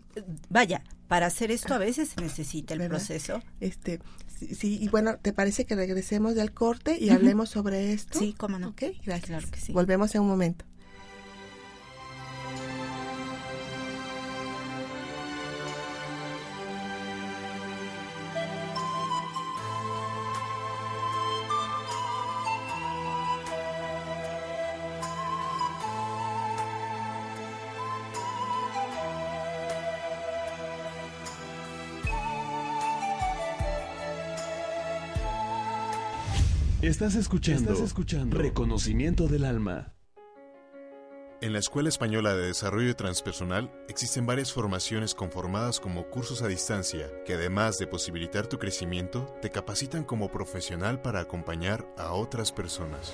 Vaya, para hacer esto a veces se necesita el ¿Verdad? proceso. Este, sí, sí, y bueno, ¿te parece que regresemos del corte y hablemos sobre esto? Sí, cómo no. Ok, gracias. Claro que sí. Volvemos en un momento. Estás escuchando, Estás escuchando Reconocimiento del Alma. En la Escuela Española de Desarrollo Transpersonal existen varias formaciones conformadas como cursos a distancia que además de posibilitar tu crecimiento, te capacitan como profesional para acompañar a otras personas.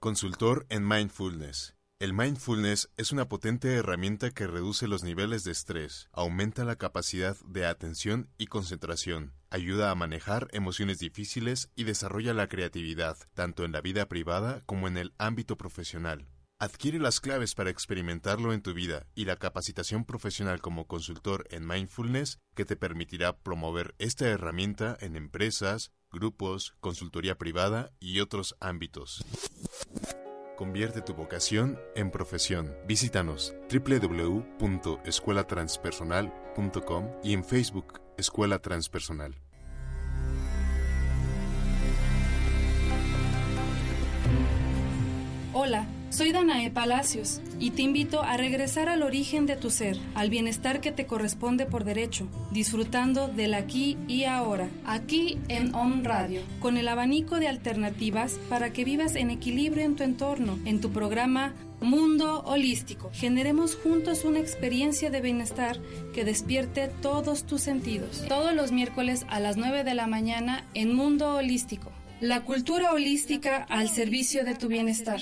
Consultor en Mindfulness. El mindfulness es una potente herramienta que reduce los niveles de estrés, aumenta la capacidad de atención y concentración, ayuda a manejar emociones difíciles y desarrolla la creatividad, tanto en la vida privada como en el ámbito profesional. Adquiere las claves para experimentarlo en tu vida y la capacitación profesional como consultor en mindfulness que te permitirá promover esta herramienta en empresas, grupos, consultoría privada y otros ámbitos. Convierte tu vocación en profesión. Visítanos www.escuelatranspersonal.com y en Facebook Escuela Transpersonal. Hola, soy Danae Palacios y te invito a regresar al origen de tu ser, al bienestar que te corresponde por derecho, disfrutando del aquí y ahora, aquí en On Radio, con el abanico de alternativas para que vivas en equilibrio en tu entorno, en tu programa Mundo Holístico. Generemos juntos una experiencia de bienestar que despierte todos tus sentidos. Todos los miércoles a las 9 de la mañana en Mundo Holístico. La cultura holística al servicio de tu bienestar.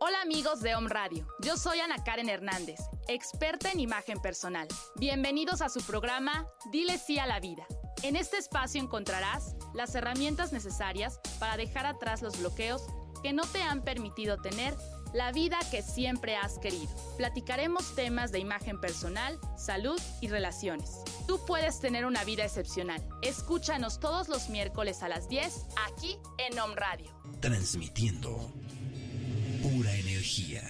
Hola amigos de Home Radio, yo soy Ana Karen Hernández, experta en imagen personal. Bienvenidos a su programa Dile sí a la vida. En este espacio encontrarás las herramientas necesarias para dejar atrás los bloqueos que no te han permitido tener la vida que siempre has querido. Platicaremos temas de imagen personal, salud y relaciones. Tú puedes tener una vida excepcional. Escúchanos todos los miércoles a las 10 aquí en Home Radio. Transmitiendo pura energía.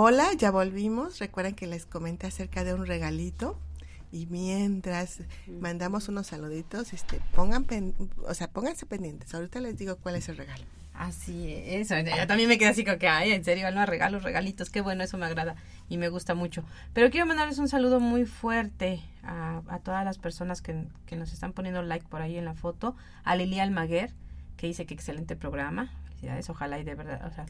Hola, ya volvimos. Recuerden que les comenté acerca de un regalito. Y mientras mandamos unos saluditos, este, pongan, o sea, pónganse pendientes. Ahorita les digo cuál es el regalo. Así es, yo también me quedé así como que, ay, en serio, no, regalos, regalitos, qué bueno, eso me agrada y me gusta mucho. Pero quiero mandarles un saludo muy fuerte a, a todas las personas que, que, nos están poniendo like por ahí en la foto, a Lili Almaguer, que dice que excelente programa, felicidades, ojalá y de verdad, o sea,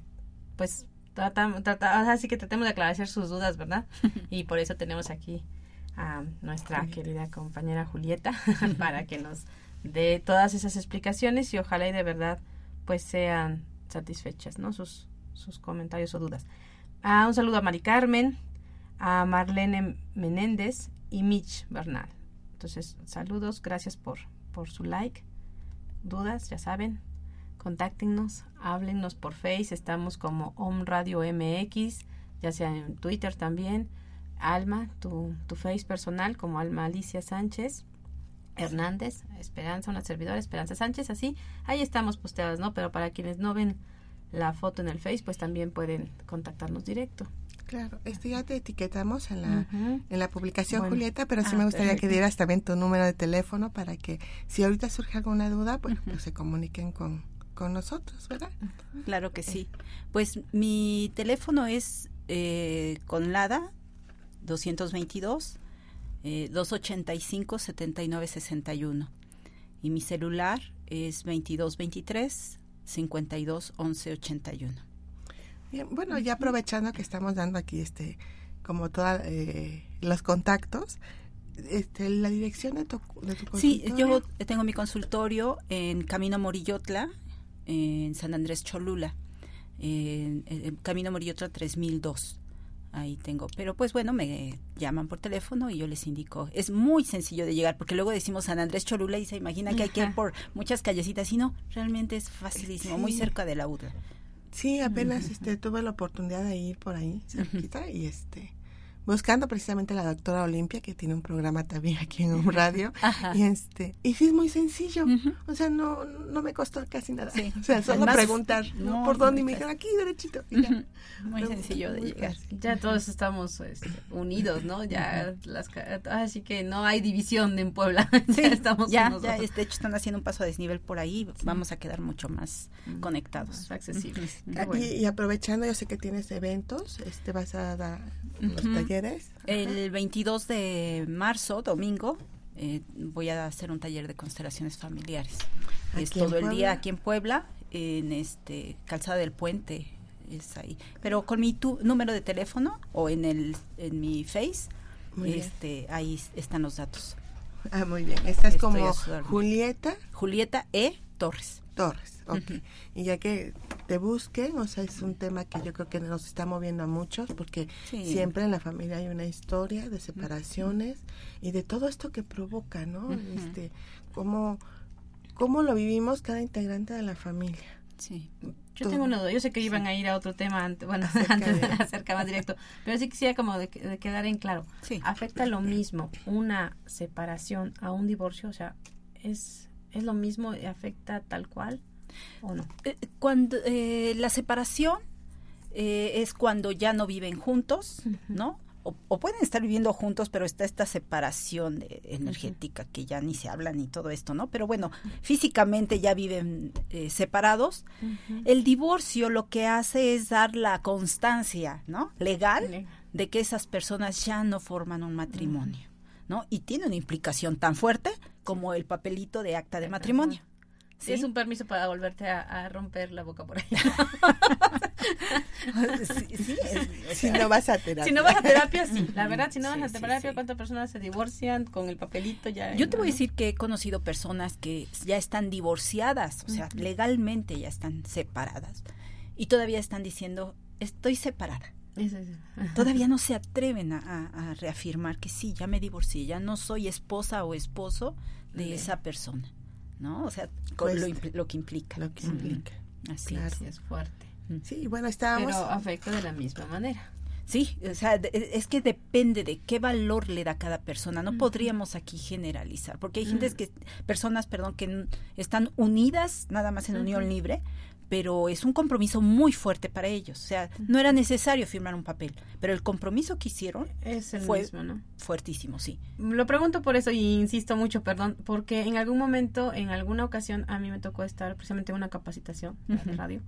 pues así que tratemos de aclarar sus dudas, ¿verdad? y por eso tenemos aquí a nuestra querida compañera Julieta para que nos dé todas esas explicaciones y ojalá y de verdad pues sean satisfechas, ¿no? Sus, sus comentarios o dudas. Ah, un saludo a Mari Carmen, a Marlene Menéndez y Mitch Bernal. Entonces, saludos, gracias por, por su like. Dudas, ya saben, contáctenos, háblennos por Face, estamos como Om Radio MX, ya sea en Twitter también. Alma, tu, tu Face personal como Alma Alicia Sánchez. Hernández, Esperanza, una servidora, Esperanza Sánchez, así, ahí estamos posteadas, ¿no? Pero para quienes no ven la foto en el Face, pues también pueden contactarnos directo. Claro, este ya te etiquetamos en la, en la publicación, Julieta, pero sí me ah, gustaría que dieras también tu número de teléfono para que si ahorita surge alguna duda, pues, pues se comuniquen con, con nosotros, ¿verdad? Claro que sí. Pues mi teléfono es eh, con LADA 222 eh, 285-7961. Y mi celular es 2223-521181. Bien, bueno, ya aprovechando que estamos dando aquí este como todos eh, los contactos, este, la dirección de tu, de tu Sí, yo tengo mi consultorio en Camino Morillotla, en San Andrés Cholula, en, en Camino Morillotla 3002 ahí tengo. Pero pues bueno, me llaman por teléfono y yo les indico. Es muy sencillo de llegar porque luego decimos San Andrés Cholula y se imagina que hay que ir por muchas callecitas. Y no, realmente es facilísimo, muy cerca de la UDLA. Sí, apenas este tuve la oportunidad de ir por ahí cerquita y este buscando precisamente a la doctora Olimpia, que tiene un programa también aquí en un radio. Y este, y sí es muy sencillo. O sea, no, no me costó casi nada. O sea, solo preguntar por dónde y me dijeron aquí derechito. Muy sencillo de llegar. Ya todos estamos este, unidos, ¿no? Ya las así que no hay división en Puebla. ya estamos ya, ya de hecho están haciendo un paso a desnivel por ahí, vamos a quedar mucho más conectados, accesibles. Y, aprovechando, yo sé que tienes eventos, este vas a dar los talleres el 22 de marzo, domingo, eh, voy a hacer un taller de constelaciones familiares. es todo el día aquí en Puebla, en este Calzada del Puente, es ahí. Pero con mi número de teléfono o en el en mi Face, este ahí están los datos. Ah, muy bien. Esta es como Julieta. Julieta E. Torres. Torres, ok. Y ya que te busquen, o sea, es un tema que yo creo que nos está moviendo a muchos, porque siempre en la familia hay una historia de separaciones y de todo esto que provoca, ¿no? Este, cómo, cómo lo vivimos cada integrante de la familia. Sí. Yo tengo una duda. Yo sé que iban a ir a otro tema, antes, bueno, antes de acercar más directo, pero sí quisiera como de, quedar en claro. Sí. ¿Afecta lo mismo una separación a un divorcio? O sea, ¿es ¿Es lo mismo? ¿Afecta tal cual o no? Eh, cuando eh, la separación eh, es cuando ya no viven juntos, ¿no? O, pueden estar viviendo juntos, pero está esta separación energética que ya ni se habla ni todo esto, ¿no? Pero bueno, físicamente ya viven separados. El divorcio lo que hace es dar la constancia, ¿no? Legal de que esas personas ya no forman un matrimonio. ¿no? Y tiene una implicación tan fuerte como el papelito de acta de matrimonio. Sí, es un permiso para volverte a, romper la boca por ahí. si no vas a terapia. Si no vas a terapia, sí. La verdad, si no vas a terapia, ¿cuántas personas se divorcian con el papelito ya? Yo te voy a decir que he conocido personas que ya están divorciadas, o sea, legalmente ya están separadas. Y todavía están diciendo, estoy separada. Todavía no se atreven a, reafirmar que sí, ya me divorcié, ya no soy esposa o esposo de esa persona, ¿no? O sea, pues, lo, que implica. Lo que implica. Así es. fuerte. Sí, bueno, estábamos... Pero afecta de la misma manera. Sí, o sea, e, es que depende de qué valor le da cada persona. No podríamos aquí generalizar, porque hay gente que, personas, perdón, que están unidas nada más en unión libre, pero es un compromiso muy fuerte para ellos. O sea, no era necesario firmar un papel, pero el compromiso que hicieron Es el fue mismo, ¿no? fuertísimo, sí. Lo pregunto por eso y insisto mucho, perdón, porque en algún momento, en alguna ocasión, a mí me tocó estar precisamente en una capacitación de Ujú. radio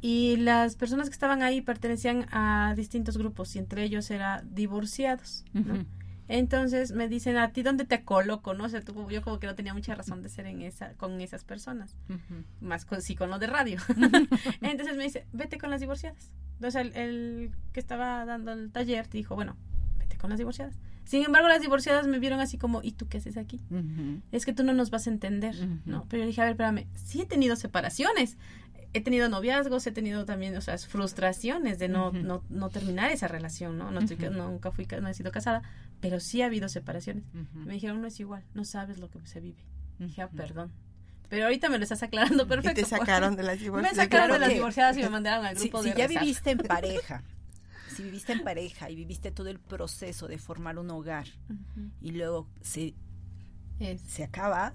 y las personas que estaban ahí pertenecían a distintos grupos y entre ellos era divorciados. Entonces me dicen, ¿a ti dónde te coloco? No sé, tú, yo como que no tenía mucha razón de ser en esa, con esas personas, más con, sí con lo de radio. Entonces me dice, vete con las divorciadas. Entonces el, el que estaba dando el taller dijo, bueno, vete con las divorciadas. Sin embargo, las divorciadas me vieron así como, ¿y tú qué haces aquí? Es que tú no nos vas a entender. ¿no? Pero yo dije, a ver, espérame, sí he tenido separaciones, he tenido noviazgos, he tenido también, o sea, frustraciones de no, no, no terminar esa relación, ¿no? no estoy nunca fui, no he sido casada, pero sí ha habido separaciones. Me dijeron, no es igual, no sabes lo que se vive. Dije, ah, perdón. Pero ahorita me lo estás aclarando perfecto. Y te sacaron de las Me divorciadas. sacaron de las divorciadas y me mandaron al Si, grupo si de ya rezar. viviste en pareja, si viviste en pareja y viviste todo el proceso de formar un hogar y luego se, Es- se acaba,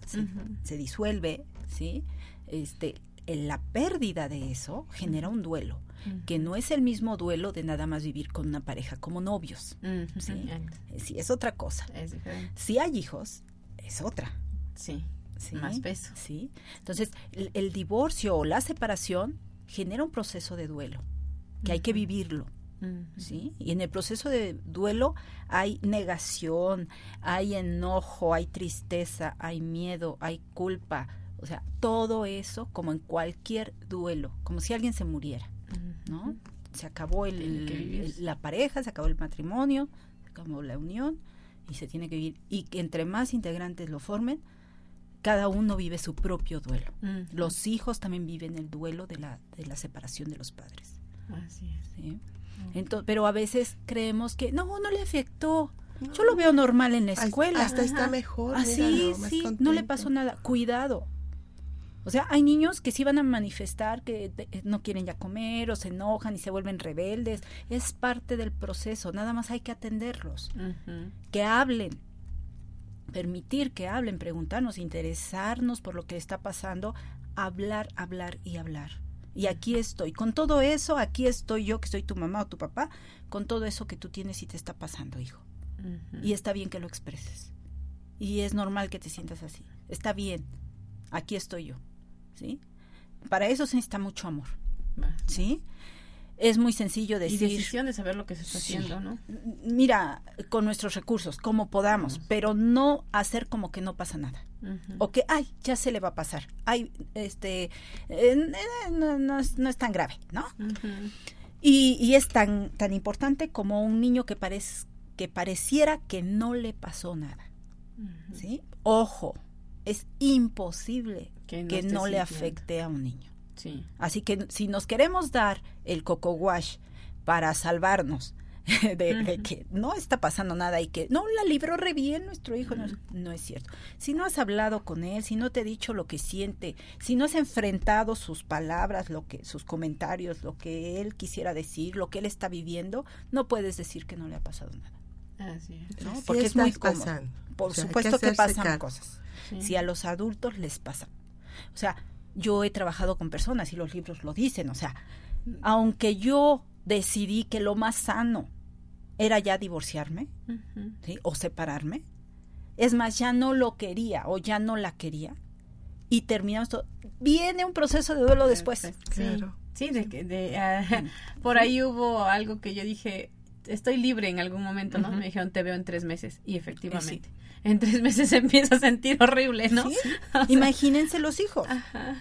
se, disuelve, ¿sí? Este, la pérdida de eso genera un duelo, que no es el mismo duelo de nada más vivir con una pareja como novios. Sí. Sí, es otra cosa. Es. Si hay hijos, es otra. Sí. ¿sí? Más peso. Sí. Entonces, el, el divorcio o la separación genera un proceso de duelo, que hay que vivirlo. ¿sí? Y en el proceso de duelo hay negación, hay enojo, hay tristeza, hay miedo, hay culpa. O sea, todo eso como en cualquier duelo, como si alguien se muriera, ¿no? Se acabó el- la pareja, se acabó el matrimonio, se acabó la unión y se tiene que vivir. Y que entre más integrantes lo formen, cada uno vive su propio duelo. Los hijos también viven el duelo de la, de la separación de los padres. Así es. ¿sí? Ento- pero a veces creemos que no, no le afectó. Yo lo veo normal en la escuela. Hasta está mejor. Así, más sí, no le pasó nada. Cuidado. O sea, hay niños que sí van a manifestar que eh, no quieren ya comer o se enojan y se vuelven rebeldes. Es parte del proceso. Nada más hay que atenderlos. Que hablen. Permitir que hablen, preguntarnos, interesarnos por lo que está pasando. Hablar, hablar y hablar. Y aquí estoy. Con todo eso, aquí estoy yo, que soy tu mamá o tu papá, con todo eso que tú tienes y te está pasando, hijo. Y está bien que lo expreses. Y es normal que te sientas así. Está bien. Aquí estoy yo. ¿Sí? Para eso se necesita mucho amor. ¿Sí? Es muy sencillo Y decir. decisión de saber lo que se está Sí. haciendo, ¿no? Mira, con nuestros recursos, como podamos, pero no hacer como que no pasa nada. O que, ay, ya se le va a pasar. Ay, este, eh, no, no es, no es tan grave, ¿no? Y, y es tan, tan importante como un niño que, que pareciera que no le pasó nada. ¿sí? Ojo, es imposible Que que no le afecte a un niño. Sí. Así que si nos queremos dar el coco wash para salvarnos de, que no está pasando nada y que no la libró re bien nuestro hijo, no, es- no es cierto. Si no has hablado con él, si no te ha dicho lo que siente, si no has enfrentado sus palabras, lo que sus comentarios, lo que él quisiera decir, lo que él está viviendo, no puedes decir que no le ha pasado nada. Así es. ¿no? Sí Porque es muy pasando. Por O sea, hay supuesto que, pasan cosas. Sí. Si a los adultos les pasa. O sea, yo he trabajado con personas y los libros lo dicen. O sea, aunque yo decidí que lo más sano era ya divorciarme o separarme, es más, ya no lo quería o ya no la quería y terminamos todo. Viene un proceso de duelo después. Perfecto. Sí. Claro. Sí, de, que- de, ah, por ahí hubo algo que yo dije, estoy libre en algún momento, ¿no? Me dijeron, te veo en tres meses. Y efectivamente, en tres meses se empieza a sentir horrible, ¿no? ¿Sí? Imagínense los hijos. Ajá.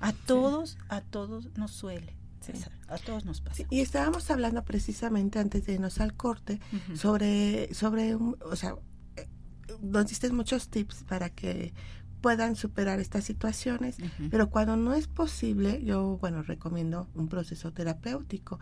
A todos, a todos nos suele. Pasar, A todos nos pasa. Y estábamos hablando precisamente antes de irnos al corte sobre, sobre un- o sea, eh, nos diste muchos tips para que puedan superar estas situaciones, pero cuando no es posible, yo, bueno, recomiendo un proceso terapéutico,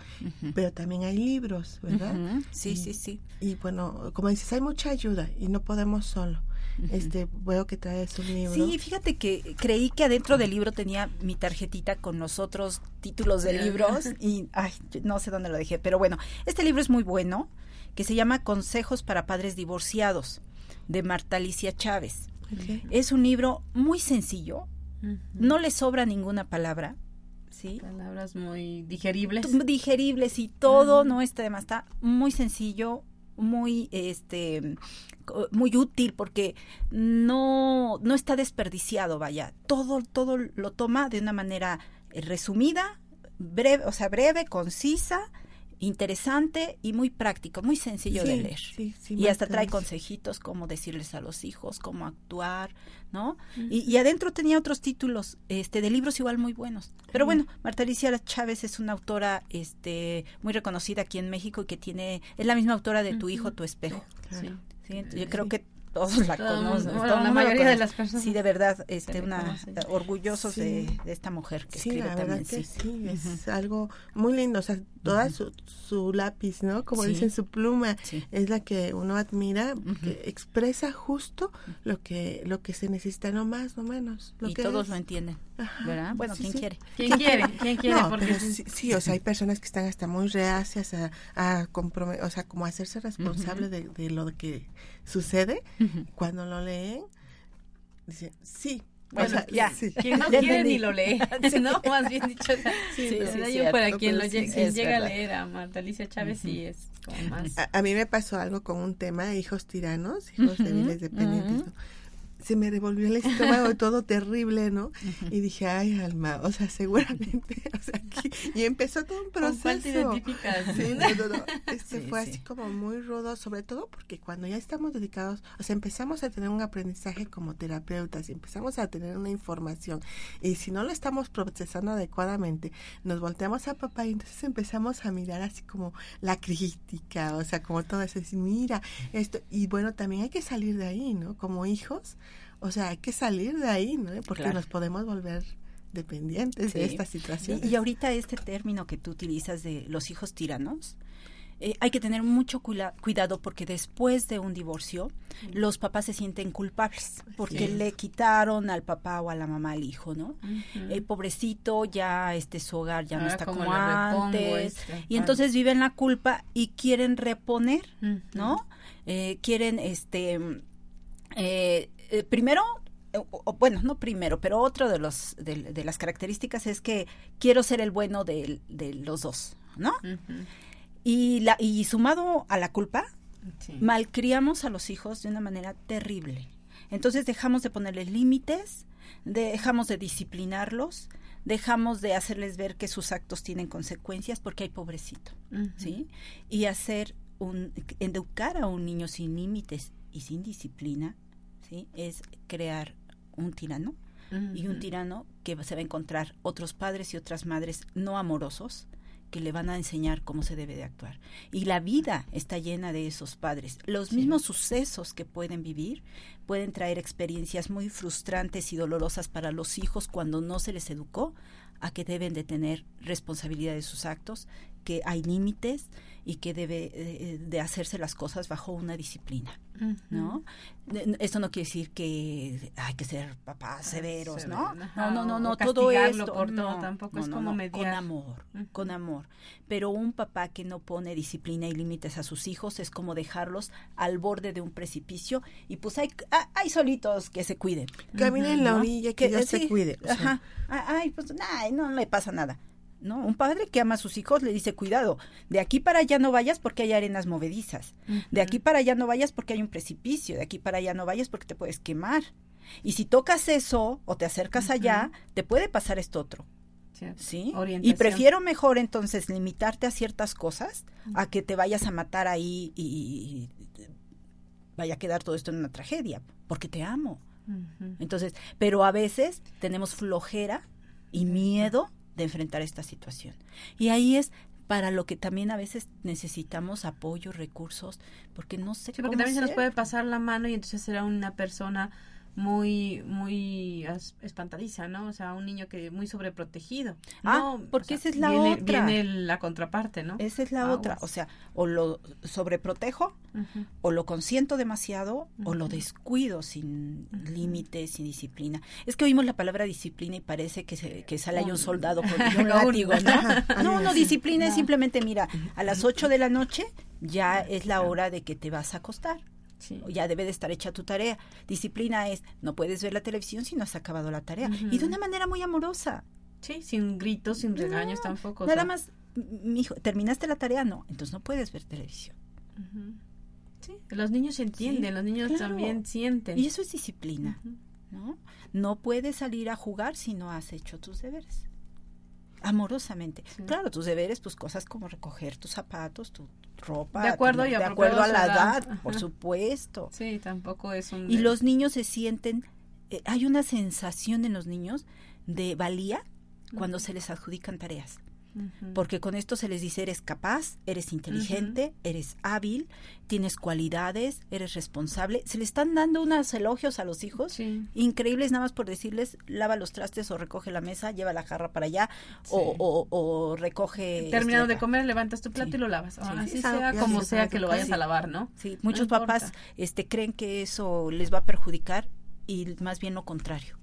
pero también hay libros, ¿verdad? Sí, Y- sí, sí. Y bueno, como dices, hay mucha ayuda y no podemos solo. Este, veo que traes un libro. Sí, fíjate que creí que adentro del libro tenía mi tarjetita con los otros títulos de libros y ay, no sé dónde lo dejé, pero bueno, este libro es muy bueno, que se llama Consejos para Padres Divorciados, de Marta Alicia Chávez. Es un libro muy sencillo, no le sobra ninguna palabra, ¿sí? Palabras muy digeribles. Digeribles y todo, no está demás, está muy sencillo, muy este muy útil porque no no está desperdiciado, vaya. Todo todo lo toma de una manera eh, resumida, breve, o sea, breve, concisa, interesante y muy práctico, muy sencillo de leer. y hasta trae consejitos como decirles a los hijos cómo actuar, ¿no? y, adentro tenía otros títulos este de libros igual muy buenos. Pero bueno, Marta Alicia Chávez es una autora este muy reconocida aquí en México y que tiene es la misma autora de Tu hijo, tu espejo. Sí, yo creo que todos la conocen. la mayoría de las personas. Sí, de verdad, este, una, orgullosos de, esta mujer que sí, escribe la también. Que sí, es algo muy lindo. O sea, toda su, su, lápiz, ¿no? Como dicen, su pluma es la que uno admira, que expresa justo lo que lo que se necesita, no más, no menos. y todos lo entienden, ¿verdad? Bueno, ¿quién quiere? ¿Quién quiere? ¿Quién quiere? porque sí, o sea, hay personas que están hasta muy reacias a, a o sea, como hacerse responsable de, de, lo que sucede. Cuando lo leen, dicen, sí, bueno, ya, quien no quiere ni lo lee, ¿no? Más bien dicho, sí, yo para quien, lo llega a leer a Marta Alicia Chávez sí es como más... A, mí me pasó algo con un tema de hijos tiranos, hijos débiles dependientes, ¿no? Se me revolvió el estómago todo terrible, ¿no? Y dije, ay, alma, o sea, seguramente, o sea, aquí, y empezó todo un proceso. ¿Con te identificas? Sí, no, no, Este fue así como muy rudo, sobre todo porque cuando ya estamos dedicados, o sea, empezamos a tener un aprendizaje como terapeutas y empezamos a tener una información, y si no lo estamos procesando adecuadamente, nos volteamos a papá y entonces empezamos a mirar así como la crítica, o sea, como todo eso, mira, esto, y bueno, también hay que salir de ahí, ¿no? Como hijos, o sea, hay que salir de ahí, ¿no? Porque nos podemos volver dependientes de esta situación. Y, ahorita este término que tú utilizas de los hijos tiranos, eh, hay que tener mucho cuidado porque después de un divorcio los papás se sienten culpables porque le quitaron al papá o a la mamá al hijo, ¿no? El pobrecito ya este su hogar ya no está como, antes este, y entonces viven la culpa y quieren reponer, ¿no? Eh, quieren este eh, eh, primero, o, bueno, no primero, pero otro de, los, de, las características es que quiero ser el bueno de, los dos, ¿no? y, la, y sumado a la culpa, malcriamos a los hijos de una manera terrible. Entonces dejamos de ponerles límites, dejamos de disciplinarlos, dejamos de hacerles ver que sus actos tienen consecuencias porque hay pobrecito, ¿sí? Y hacer un, educar a un niño sin límites y sin disciplina es crear un tirano y un tirano que se va a encontrar otros padres y otras madres no amorosos que le van a enseñar cómo se debe de actuar. Y la vida está llena de esos padres. Los mismos sucesos que pueden vivir pueden traer experiencias muy frustrantes y dolorosas para los hijos cuando no se les educó a que deben de tener responsabilidad de sus actos, que hay límites y que debe eh, de hacerse las cosas bajo una disciplina, ¿no? Esto no quiere decir que hay que ser papás severos, ¿no? No, no, no, no, todo esto por todo, tampoco es como con amor, con amor. Pero un papá que no pone disciplina y límites a sus hijos es como dejarlos al borde de un precipicio y pues hay, ah, hay solitos que se cuiden. Caminen en la orilla que, ya se cuide. Ajá. Ay, pues no le pasa nada. ¿No? Un padre que ama a sus hijos le dice, cuidado, de aquí para allá no vayas porque hay arenas movedizas, de aquí para allá no vayas porque hay un precipicio, de aquí para allá no vayas porque te puedes quemar. Y si tocas eso o te acercas allá, te puede pasar esto otro. Sí. Y prefiero mejor entonces limitarte a ciertas cosas a que te vayas a matar ahí y, vaya a quedar todo esto en una tragedia, porque te amo. Entonces, pero a veces tenemos flojera y miedo de enfrentar esta situación. Y ahí es para lo que también a veces necesitamos apoyo, recursos, porque no sé sí, porque también se nos puede pasar la mano y entonces será una persona muy muy espantadiza, ¿no? O sea, un niño que muy sobreprotegido. Ah, porque esa es la otra. Viene la contraparte, ¿no? Esa es la otra. O sea, o lo sobreprotejo, o lo consiento demasiado, o lo descuido sin límites, sin disciplina. Es que oímos la palabra disciplina y parece que, se, que sale ahí un soldado con un látigo, ¿no? no, no, disciplina es simplemente, mira, a las 8 de la noche ya es la hora de que te vas a acostar. Ya debe de estar hecha tu tarea. Disciplina es, no puedes ver la televisión si no has acabado la tarea. Y de una manera muy amorosa. Sí, sin gritos, sin regaños tampoco. o Nada sea. más, mi hijo, ¿terminaste la tarea? No, entonces no puedes ver televisión. Sí, los niños entienden, Sí, los niños claro. también sienten. Y eso es disciplina. ¿no? No puedes salir a jugar si no has hecho tus deberes. Amorosamente. Claro, tus deberes, pues cosas como recoger tus zapatos, tu ropa. De acuerdo tu- y de acuerdo a la edad. edad, por supuesto. Sí, tampoco es un... Y los niños se sienten, eh, hay una sensación en los niños de valía cuando se les adjudican tareas. Porque con esto se les dice, eres capaz, eres inteligente, eres hábil, tienes cualidades, eres responsable. Se le están dando unos elogios a los hijos Sí. increíbles nada más por decirles, lava los trastes o recoge la mesa, lleva la jarra para allá o, Sí. o, o recoge... Terminado este, de comer, levantas tu plato Sí. y lo lavas. Así Sí, sea como se sea que lo vayas a lavar, ¿no? Sí, muchos papás este, creen que eso les va a perjudicar y más bien lo contrario.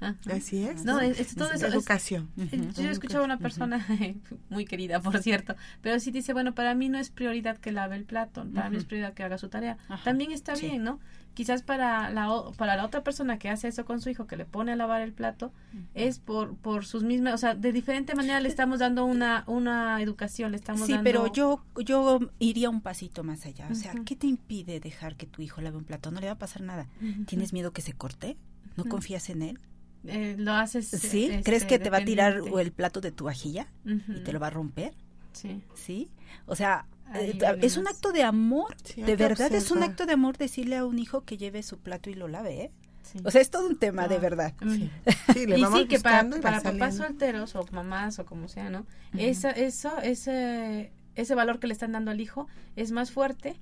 Ajá. Así es. No, es, es todo Es eso. es- educación. Yo escuchaba a una persona muy querida, por cierto, pero sí dice, bueno, para mí no es prioridad que lave el plato, para mí es prioridad que haga su tarea. Ajá, También está sí. bien, ¿no? Quizás para la, o- para la otra persona que hace eso con su hijo, que le pone a lavar el plato, es por, por sus mismas, o sea, de diferente manera le estamos dando una, una educación, le estamos Sí, dando... pero yo, yo iría un pasito más allá. O sea. ¿qué te impide dejar que tu hijo lave un plato? No le va a pasar nada. ¿Tienes miedo que se corte? ¿No confías en él? Eh, lo haces... ¿Sí? este, ¿Crees que te va a tirar el plato de tu vajilla y te lo va a romper? Sí. ¿Sí? O sea, Ahí eh, es un acto de amor. Sí, de verdad es un acto de amor decirle a un hijo que lleve su plato y lo lave, ¿eh? sí. O sea, es todo un tema, de verdad. Mm. Sí, le y vamos sí que para, para papás solteros o mamás o como sea, ¿no? Esa, eso, ese, ese valor que le están dando al hijo es más fuerte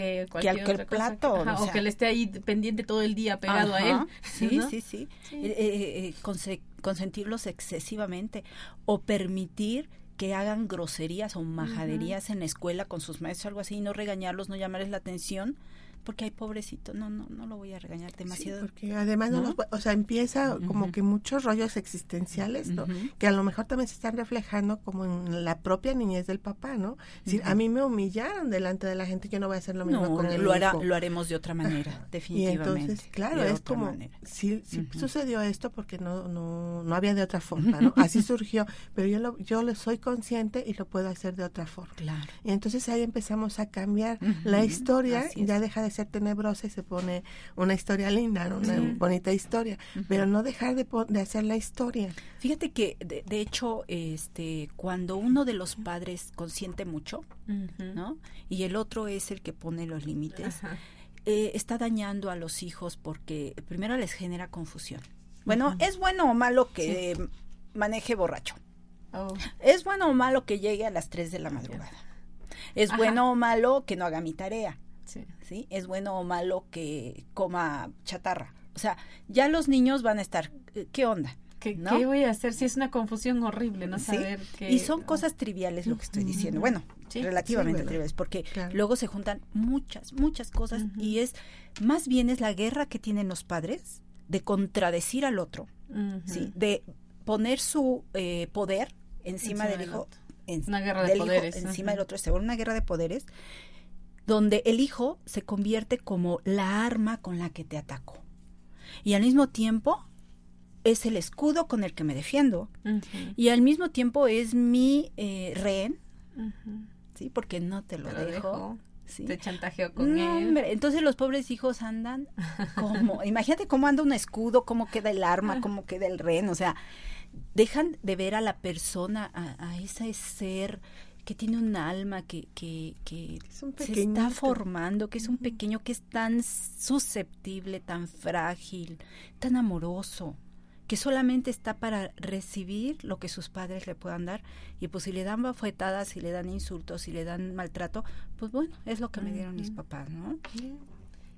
que cualquier al que el cosa plato, ajá, o que le esté ahí pendiente todo el día pegado a él. Sí, ¿no? sí, sí. Sí. Eh, eh, eh, conse- consentirlos excesivamente o permitir que hagan groserías o majaderías en la escuela con sus maestros, algo así, y no regañarlos, no llamarles la atención, porque hay pobrecito, no, no, no lo voy a regañar Sí, demasiado. porque además no ¿no? los o sea, empieza como Ujú. que muchos rollos existenciales, ¿no? Ujú. Que a lo mejor también se están reflejando como en la propia niñez del papá, ¿no? Es decir, a mí me humillaron delante de la gente, yo no voy a hacer lo mismo No, con el lo, hará, lo haremos de otra manera, Y definitivamente. entonces, claro, de es como, manera. sí, sí sucedió esto porque no, no, no había de otra forma, ¿no? Así surgió, pero yo lo, yo lo soy consciente y lo puedo hacer de otra forma. Claro. Y entonces ahí empezamos a cambiar la historia, y ya deja de ser tenebrosa y se pone una historia linda, ¿no? una Sí. bonita historia, pero no dejar de, hacer la historia. Fíjate que, de, de hecho, este, cuando uno de los padres consiente mucho. ¿no? Y el otro es el que pone los límites. Eh, está dañando a los hijos porque primero les genera confusión. Bueno, ¿es bueno o malo que maneje borracho? Oh, ¿Es bueno o malo que llegue a las 3 de la madrugada? ¿Es Ajá. bueno o malo que no haga mi tarea? Sí. ¿Sí? ¿Es bueno o malo que coma chatarra? O sea, ya los niños van a estar, eh, ¿qué onda? ¿Qué, ¿No? qué voy a hacer si es una confusión horrible no ¿Sí? saber qué Y son cosas triviales lo que estoy diciendo. Bueno, Sí, relativamente triviales, porque Claro. luego se juntan muchas, muchas cosas y es, más bien es la guerra que tienen los padres de contradecir al otro. ¿sí? De poner su eh, poder encima, Encima del hijo. en- Una guerra de hijo poderes, encima del otro, se vuelve una guerra de poderes donde el hijo se convierte como la arma con la que te ataco. Y al mismo tiempo es el escudo con el que me defiendo. Y al mismo tiempo es mi eh, rehén. ¿sí? Porque no te lo, Te lo dejo. dejo, ¿sí? Te chantajeó con No, él. hombre, entonces los pobres hijos andan como, imagínate cómo anda un escudo, cómo queda el arma, cómo queda el rehén, o sea, dejan de ver a la persona, a, a ese ser que tiene un alma, que, que, que Es un se está formando, que es un pequeño, que es tan susceptible, tan frágil, tan amoroso, que solamente está para recibir lo que sus padres le puedan dar. Y pues si le dan bofetadas, si le dan insultos, si le dan maltrato, pues bueno, es lo que me dieron mis papás, ¿no?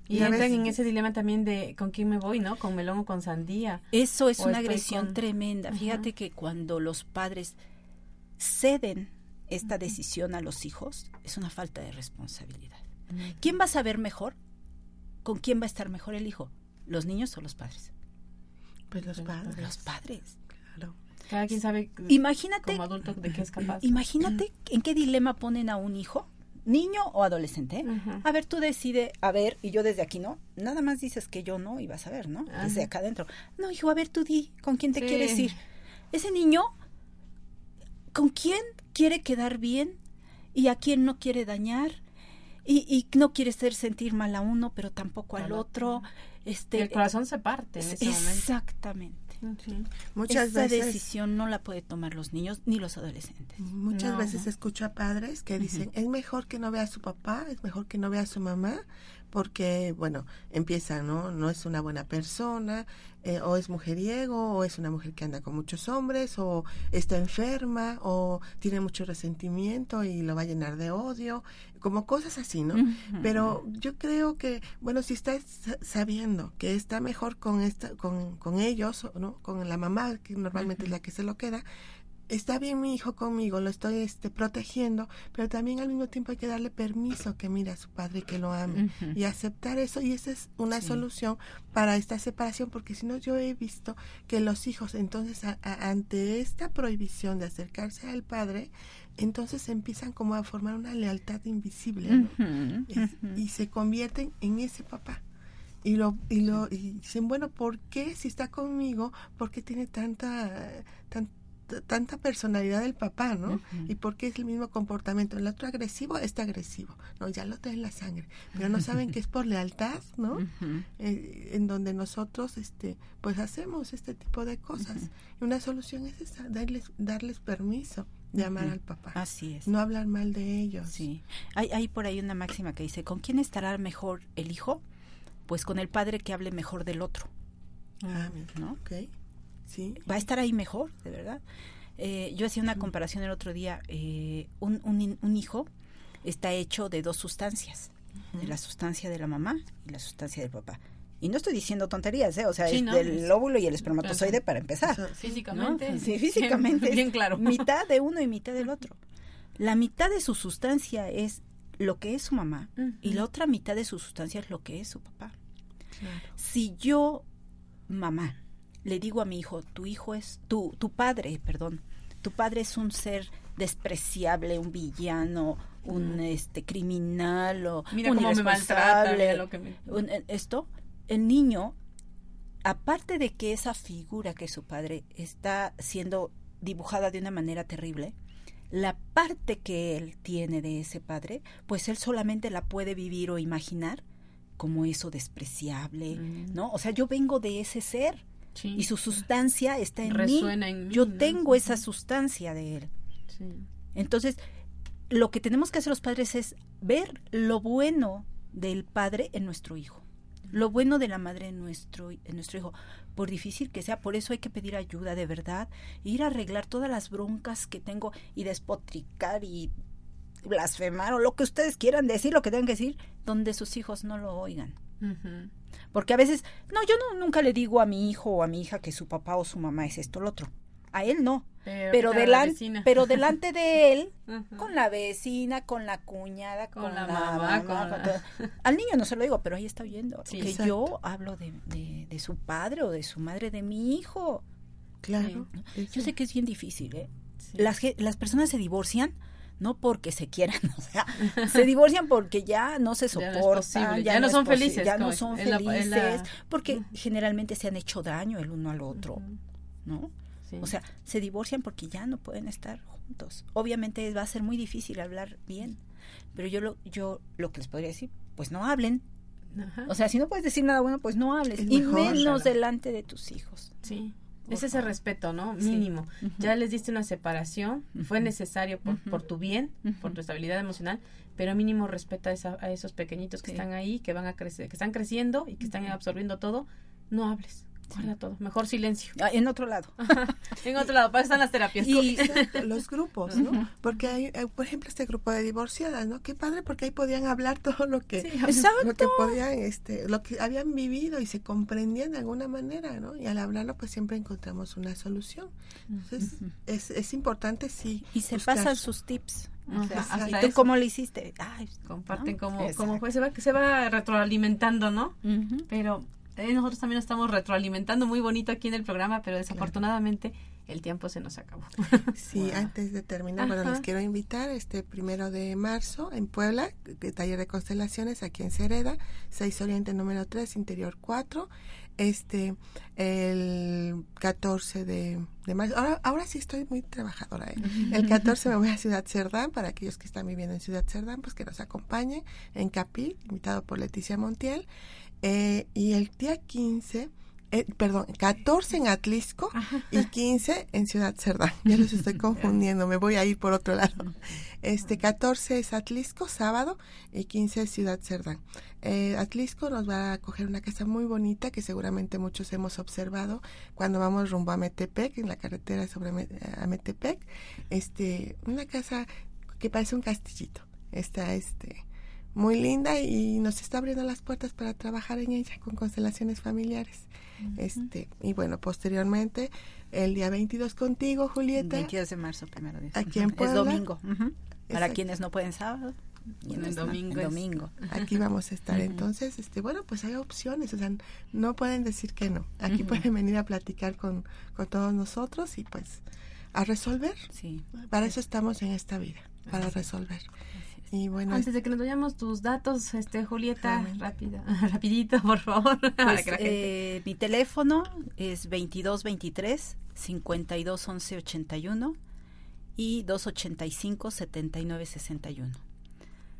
Y entran en ese dilema también de con quién me voy, ¿no? Con melón o con sandía. Eso es O una agresión con- tremenda. Fíjate que cuando los padres ceden esta decisión a los hijos, es una falta de responsabilidad. ¿Quién va a saber mejor? ¿Con quién va a estar mejor el hijo? ¿Los niños o los padres? Pues los padres. Los padres. Claro. Cada quien sabe Imagínate, como adulto de qué es capaz. imagínate en qué dilema ponen a un hijo, niño o adolescente. ¿eh? A ver, tú decide, a ver, y yo desde aquí no, nada más dices que yo no y vas a ver, ¿no? Desde Ajá. acá adentro. No, hijo, a ver, tú di, ¿con quién te Sí. quieres ir? ese niño, ¿con quién quiere quedar bien y a quién no quiere dañar? Y, y no quiere hacer sentir mal a uno, pero tampoco al otro. Este, el corazón se parte en ese momento. Exactamente. Muchas Esa veces decisión no la puede tomar los niños ni los adolescentes. Muchas No, veces no. escucho a padres que dicen, es mejor que no vea a su papá, es mejor que no vea a su mamá, porque, bueno, empiezan, ¿no? No es una buena persona, eh, o es mujeriego, o es una mujer que anda con muchos hombres, o está enferma, o tiene mucho resentimiento y lo va a llenar de odio, como cosas así, ¿no? Pero yo creo que, bueno, si estás sa- sabiendo que está mejor con esta, con, con ellos, ¿no? Con la mamá, que normalmente es la que se lo queda, está bien mi hijo conmigo, lo estoy este, protegiendo, pero también al mismo tiempo hay que darle permiso que mire a su padre y que lo ame y aceptar eso y esa es una Sí. solución para esta separación porque si no yo he visto que los hijos entonces a- a- ante esta prohibición de acercarse al padre entonces empiezan como a formar una lealtad invisible y se convierten en ese papá. Y lo y lo y dicen bueno por qué si está conmigo por qué tiene tanta tan- tanta personalidad del papá no y por qué es el mismo comportamiento. El otro agresivo está agresivo. No ya lo trae en la sangre. Pero no saben que es por lealtad no. Eh, en donde nosotros este pues hacemos este tipo de cosas. Y una solución es esa darles darles permiso de amar al papá. Así es. no hablar mal de ellos. Sí. Hay, hay por ahí una máxima que dice, ¿con quién estará mejor el hijo? Pues con el padre que hable mejor del otro, ah, mira, ¿no? ok sí Va a estar ahí mejor, de verdad. Eh, yo hacía una comparación el otro día. eh, un, un, hijo está hecho de dos sustancias, de la sustancia de la mamá y la sustancia del papá. Y no estoy diciendo tonterías, ¿eh? O sea, Sí, es ¿no? del óvulo y el espermatozoide para empezar. Eso- Físicamente. ¿no? Sí, físicamente. Bien, es bien claro. Mitad de uno y mitad del otro. La mitad de su sustancia es lo que es su mamá y la otra mitad de su sustancia es lo que es su papá. Si yo, mamá, le digo a mi hijo, tu hijo es, tu, tu padre, perdón, tu padre es un ser despreciable, un villano, un este criminal o Mira un cómo me maltrata, irresponsable, mira lo que me- un- esto, el niño, aparte de que esa figura que es su padre está siendo dibujada de una manera terrible, la parte que él tiene de ese padre, pues él solamente la puede vivir o imaginar como eso despreciable, Mm. ¿no? O sea, yo vengo de ese ser Sí. y su sustancia está en Resuena mí. en mí, yo ¿no? tengo esa sustancia de él. Sí. Entonces, lo que tenemos que hacer los padres es ver lo bueno del padre en nuestro hijo, lo bueno de la madre en nuestro, en nuestro hijo, por difícil que sea. Por eso hay que pedir ayuda de verdad, ir a arreglar todas las broncas que tengo y despotricar y blasfemar o lo que ustedes quieran decir, lo que tengan que decir, donde sus hijos no lo oigan. Porque a veces, no, yo no, nunca le digo a mi hijo o a mi hija que su papá o su mamá es esto o lo otro. A él no. Pero, Pero, pero delante de él, Ajá. con la vecina, con la cuñada, con, Con la la, mamá, mamá, con la-. Al niño no se lo digo, pero ahí está oyendo. Sí, que yo hablo de, de, de su padre o de su madre, de mi hijo. claro Yo sé que es bien difícil, ¿eh? Sí. Las, las personas se divorcian no porque se quieran, o sea, se divorcian porque ya no se soportan, ya, no son felices, ya no son felices, porque generalmente se han hecho daño el uno al otro, ¿no? Sí. O sea, se divorcian porque ya no pueden estar juntos. Obviamente va a ser muy difícil hablar bien, pero yo lo, yo lo que les podría decir, pues no hablen. Ajá. O sea, si no puedes decir nada bueno, pues no hables. Es y mejor. menos delante de tus hijos. Sí. Es ese respeto, ¿no? Sí. Mínimo. Ya les diste una separación, fue necesario por, por tu bien, por tu estabilidad emocional, pero mínimo respeta a, esa- a esos pequeñitos que Sí. están ahí, que van a crecer, que están creciendo y que están absorbiendo todo. No hables, guarda todo. Mejor silencio. Ah, en otro lado. en otro lado, para eso están las terapias. Y- Exacto, los grupos, ¿no? Porque hay, eh, por ejemplo, este grupo de divorciadas, ¿no? Qué padre, porque ahí podían hablar todo lo que, exacto. lo que podían, este, lo que habían vivido y se comprendían de alguna manera, ¿no? Y al hablarlo, pues siempre encontramos una solución. Entonces, es, es importante, sí. Y se buscar. pasan sus tips. O sea, Ajá, ¿y hasta tú eso. cómo le hiciste? Ay, Comparten ¿no? cómo, cómo fue, se va, se va retroalimentando, ¿no? Pero eh, nosotros también nos estamos retroalimentando muy bonito aquí en el programa, pero desafortunadamente el tiempo se nos acabó. Sí, antes de terminar, bueno, les quiero invitar este primero de marzo en Puebla, de taller de constelaciones aquí en Cereda, 6 Oriente número 3, interior 4 este el 14 de, de marzo. Ahora, ahora sí estoy muy trabajadora. ¿eh? El 14 me voy a Ciudad Cerdán, para aquellos que están viviendo en Ciudad Cerdán, pues que nos acompañe en Capi, invitado por Leticia Montiel. Eh, y el día 15 eh, perdón, 14 en Atlisco y 15 en Ciudad Cerdán. Ya los estoy confundiendo, me voy a ir por otro lado. Este 14 es Atlisco, sábado, y 15 es Ciudad Cerdán. Eh, Atlisco nos va a coger una casa muy bonita que seguramente muchos hemos observado cuando vamos rumbo a Metepec, en la carretera sobre a Metepec. Este, una casa que parece un castillito. Está este muy linda y nos está abriendo las puertas para trabajar en ella con constelaciones familiares. Este, y bueno, posteriormente, el día 22 contigo, Julieta. 22 de marzo, primero día. Aquí en Es domingo. Para quienes no pueden sábado. Y en el domingo, domingo. Aquí vamos a estar. Entonces, este, bueno, pues hay opciones, o sea, no pueden decir que no. Aquí pueden venir a platicar con, con todos nosotros y pues a resolver. Sí. Para eso estamos en esta vida, para resolver. Y bueno, antes de que nos vayamos tus datos, este Julieta, rápida, rapidito, por favor. Pues, eh, mi teléfono es 2223 5211 81 y 285 7961.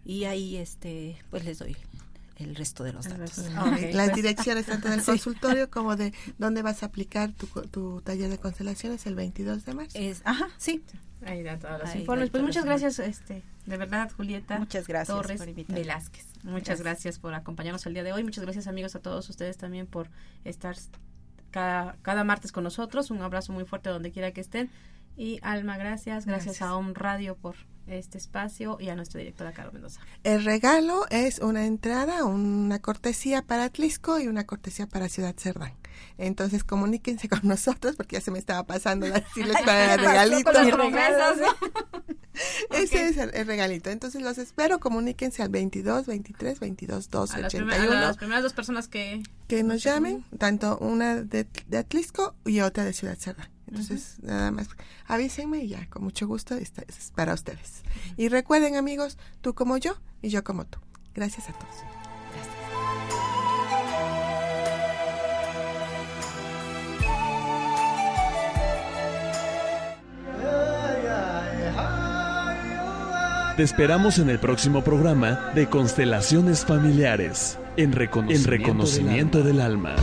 Y ahí este pues les doy el resto de los datos. Las direcciones tanto del consultorio como de dónde vas a aplicar tu, tu taller de constelaciones el 22 de marzo. Es, ajá, sí. Ahí da todos los informes. Pues muchas gracias, este, de verdad, Julieta. Muchas gracias Torres Velázquez. Muchas gracias. por acompañarnos el día de hoy. Muchas gracias, amigos, a todos ustedes también por estar cada, cada martes con nosotros. Un abrazo muy fuerte donde quiera que estén. Y Alma, gracias. Gracias, a OM Radio por este espacio y a nuestra directora Caro Mendoza. El regalo es una entrada, una cortesía para Atlisco y una cortesía para Ciudad Cerdán. Entonces comuníquense con nosotros porque ya se me estaba pasando decirles para el regalito. Ese es el, regalito. Entonces los espero, comuníquense al 22, 23, 22, 2, 81. las primeras dos personas que... Que nos llamen, tanto una de, de Atlisco y otra de Ciudad Cerdán. Entonces, nada más, avísenme y ya, con mucho gusto, es para ustedes. Y recuerden, amigos, tú como yo y yo como tú. Gracias a todos. Te esperamos en el próximo programa de Constelaciones Familiares, en reconocimiento, del alma.